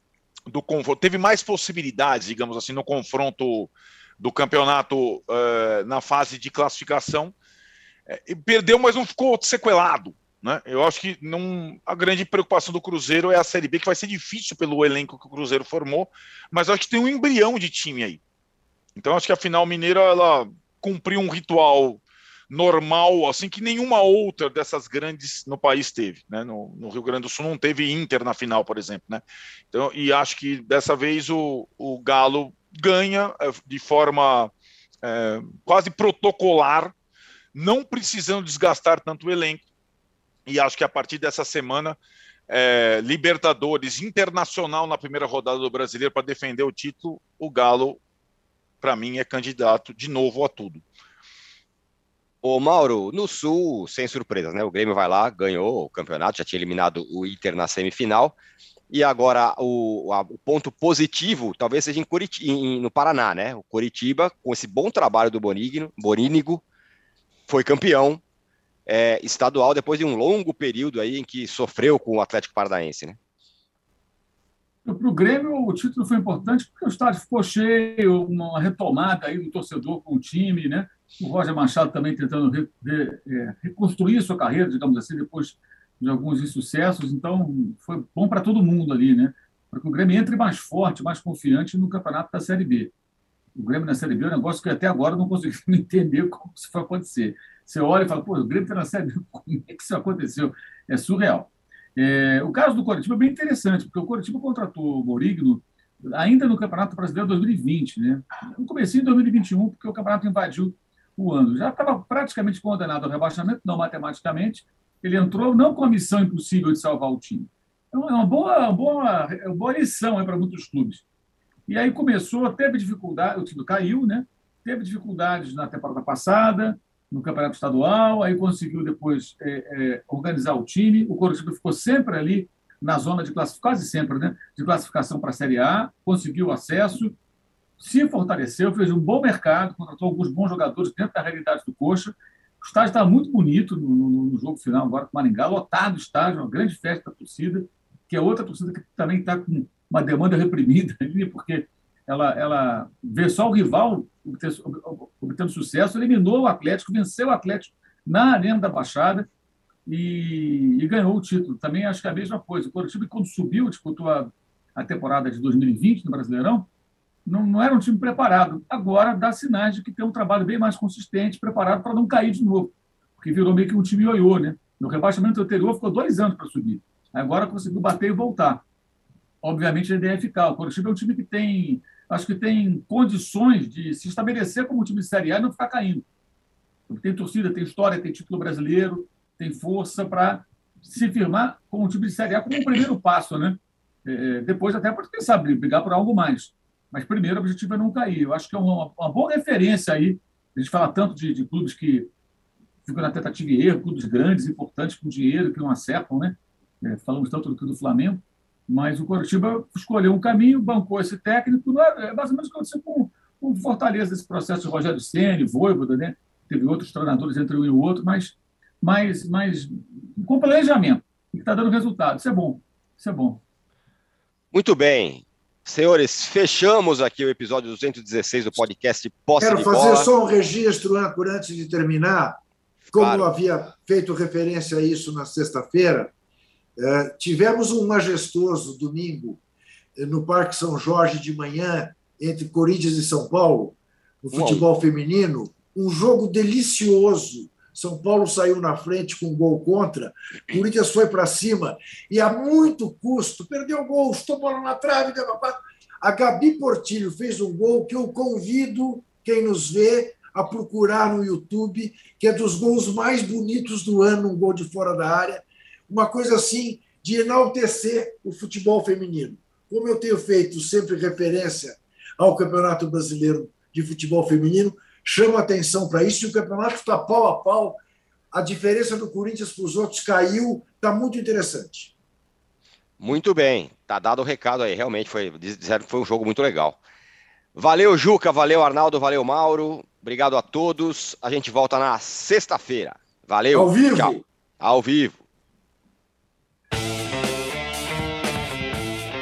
do confronto, teve mais possibilidades, digamos assim, no confronto do campeonato uh, na fase de classificação. É, perdeu, mas não ficou sequelado. Né? Eu acho que não, a grande preocupação do Cruzeiro é a Série B, que vai ser difícil pelo elenco que o Cruzeiro formou, mas acho que tem um embrião de time aí. Então acho que a final mineira ela cumpriu um ritual normal, assim que nenhuma outra dessas grandes no país teve, né? No, no, Rio Grande do Sul não teve Inter na final, por exemplo, né? Então, e acho que dessa vez o, o Galo ganha é, de forma é, quase protocolar, não precisando desgastar tanto o elenco. E acho que a partir dessa semana é, Libertadores Internacional na primeira rodada do Brasileiro para defender o título, o Galo, para mim, é candidato de novo a tudo. Ô Mauro, no Sul, sem surpresas, né? O Grêmio vai lá, ganhou o campeonato, já tinha eliminado o Inter na semifinal. E agora o, o ponto positivo talvez seja em Curitiba, em, no Paraná, né? O Curitiba, com esse bom trabalho do Bonigno, Bonínigo, foi campeão é, estadual depois de um longo período aí em que sofreu com o Atlético Paranaense, né? Para o Grêmio, o título foi importante porque o estádio ficou cheio, uma retomada aí do torcedor com o time, né? O Roger Machado também tentando re, re, é, reconstruir sua carreira, digamos assim, depois de alguns insucessos. Então, foi bom para todo mundo ali, né? Para que o Grêmio entre mais forte, mais confiante no campeonato da Série B. O Grêmio na Série B é um negócio que até agora não consegui entender como isso vai acontecer. Você olha e fala, pô, o Grêmio está na Série B, como é que isso aconteceu? É surreal. É, o caso do Coritiba é bem interessante, porque o Coritiba contratou o Morigno ainda no Campeonato Brasileiro 2020, né? No começo de 2021, porque o campeonato invadiu o ano. Já estava praticamente condenado ao rebaixamento, não matematicamente. Ele entrou não com a missão impossível de salvar o time. Então, é uma boa, boa, uma boa lição para muitos clubes. E aí começou, teve dificuldade, o time caiu, né? Teve dificuldades na temporada passada, no campeonato estadual, aí conseguiu depois é, é, organizar o time. O Coritiba ficou sempre ali na zona de classificação, quase sempre, né? De classificação para a Série A, conseguiu acesso, se fortaleceu, fez um bom mercado, contratou alguns bons jogadores dentro da realidade do Coxa. O estádio está muito bonito no, no, no, jogo final agora com o Maringá, lotado o estádio, uma grande festa da torcida, que é outra torcida que também está com uma demanda reprimida ali, porque ela, ela vê só o rival obtendo, sucesso, eliminou o Atlético, venceu o Atlético na Arena da Baixada e, e, ganhou o título. Também acho que é a mesma coisa. O Coritiba, quando subiu, disputou a, a temporada de 2020 no Brasileirão, não, não era um time preparado. Agora dá sinais de que tem um trabalho bem mais consistente, preparado para não cair de novo, porque virou meio que um time ioiô, né? No rebaixamento anterior ficou dois anos para subir. Agora conseguiu bater e voltar. Obviamente a ideia é ficar. O Coritiba é um time que tem, acho que tem condições de se estabelecer como um time de Série A e não ficar caindo. Tem torcida, tem história, tem título brasileiro, tem força para se firmar como um time de Série A como um primeiro passo, né? É, depois até pode, quem sabe, brigar por algo mais. Mas primeiro o objetivo é não cair. Eu acho que é uma, uma boa referência aí. A gente fala tanto de, de, clubes que ficam na tentativa e erro, clubes grandes, importantes, com dinheiro, que não acertam, né? É, falamos tanto do, do Flamengo. Mas o Coritiba escolheu um caminho, bancou esse técnico. É, é mais ou menos o que aconteceu com, o Fortaleza, esse processo de Rogério Ceni, Voivoda, né? Teve outros treinadores entre um e o outro, mas, mas, mas com planejamento. E que está dando resultado. Isso é bom. Isso é bom. Muito bem. Senhores, fechamos aqui o episódio 216 do podcast Posse Quero fazer bola. só um registro, antes de terminar. Como claro. eu havia feito referência a isso na sexta-feira, eh, tivemos um majestoso domingo eh, no Parque São Jorge de manhã, entre Corinthians e São Paulo, no futebol Uau. feminino. Um jogo delicioso são Paulo saiu na frente com um gol contra, Corinthians foi para cima e a muito custo perdeu o gol, estou bola na trave, deu a Gabi Portilho fez um gol que eu convido quem nos vê a procurar no YouTube, que é dos gols mais bonitos do ano, um gol de fora da área, uma coisa assim de enaltecer o futebol feminino. Como eu tenho feito sempre referência ao Campeonato Brasileiro de Futebol Feminino, chama atenção para isso e o campeonato está pau a pau. A diferença do Corinthians para os outros caiu, está muito interessante. Muito bem, tá dado o recado aí. Realmente foi, disseram que foi um jogo muito legal. Valeu, Juca, valeu, Arnaldo, valeu, Mauro. Obrigado a todos. A gente volta na sexta-feira. Valeu. Ao vivo. Tchau. Ao vivo.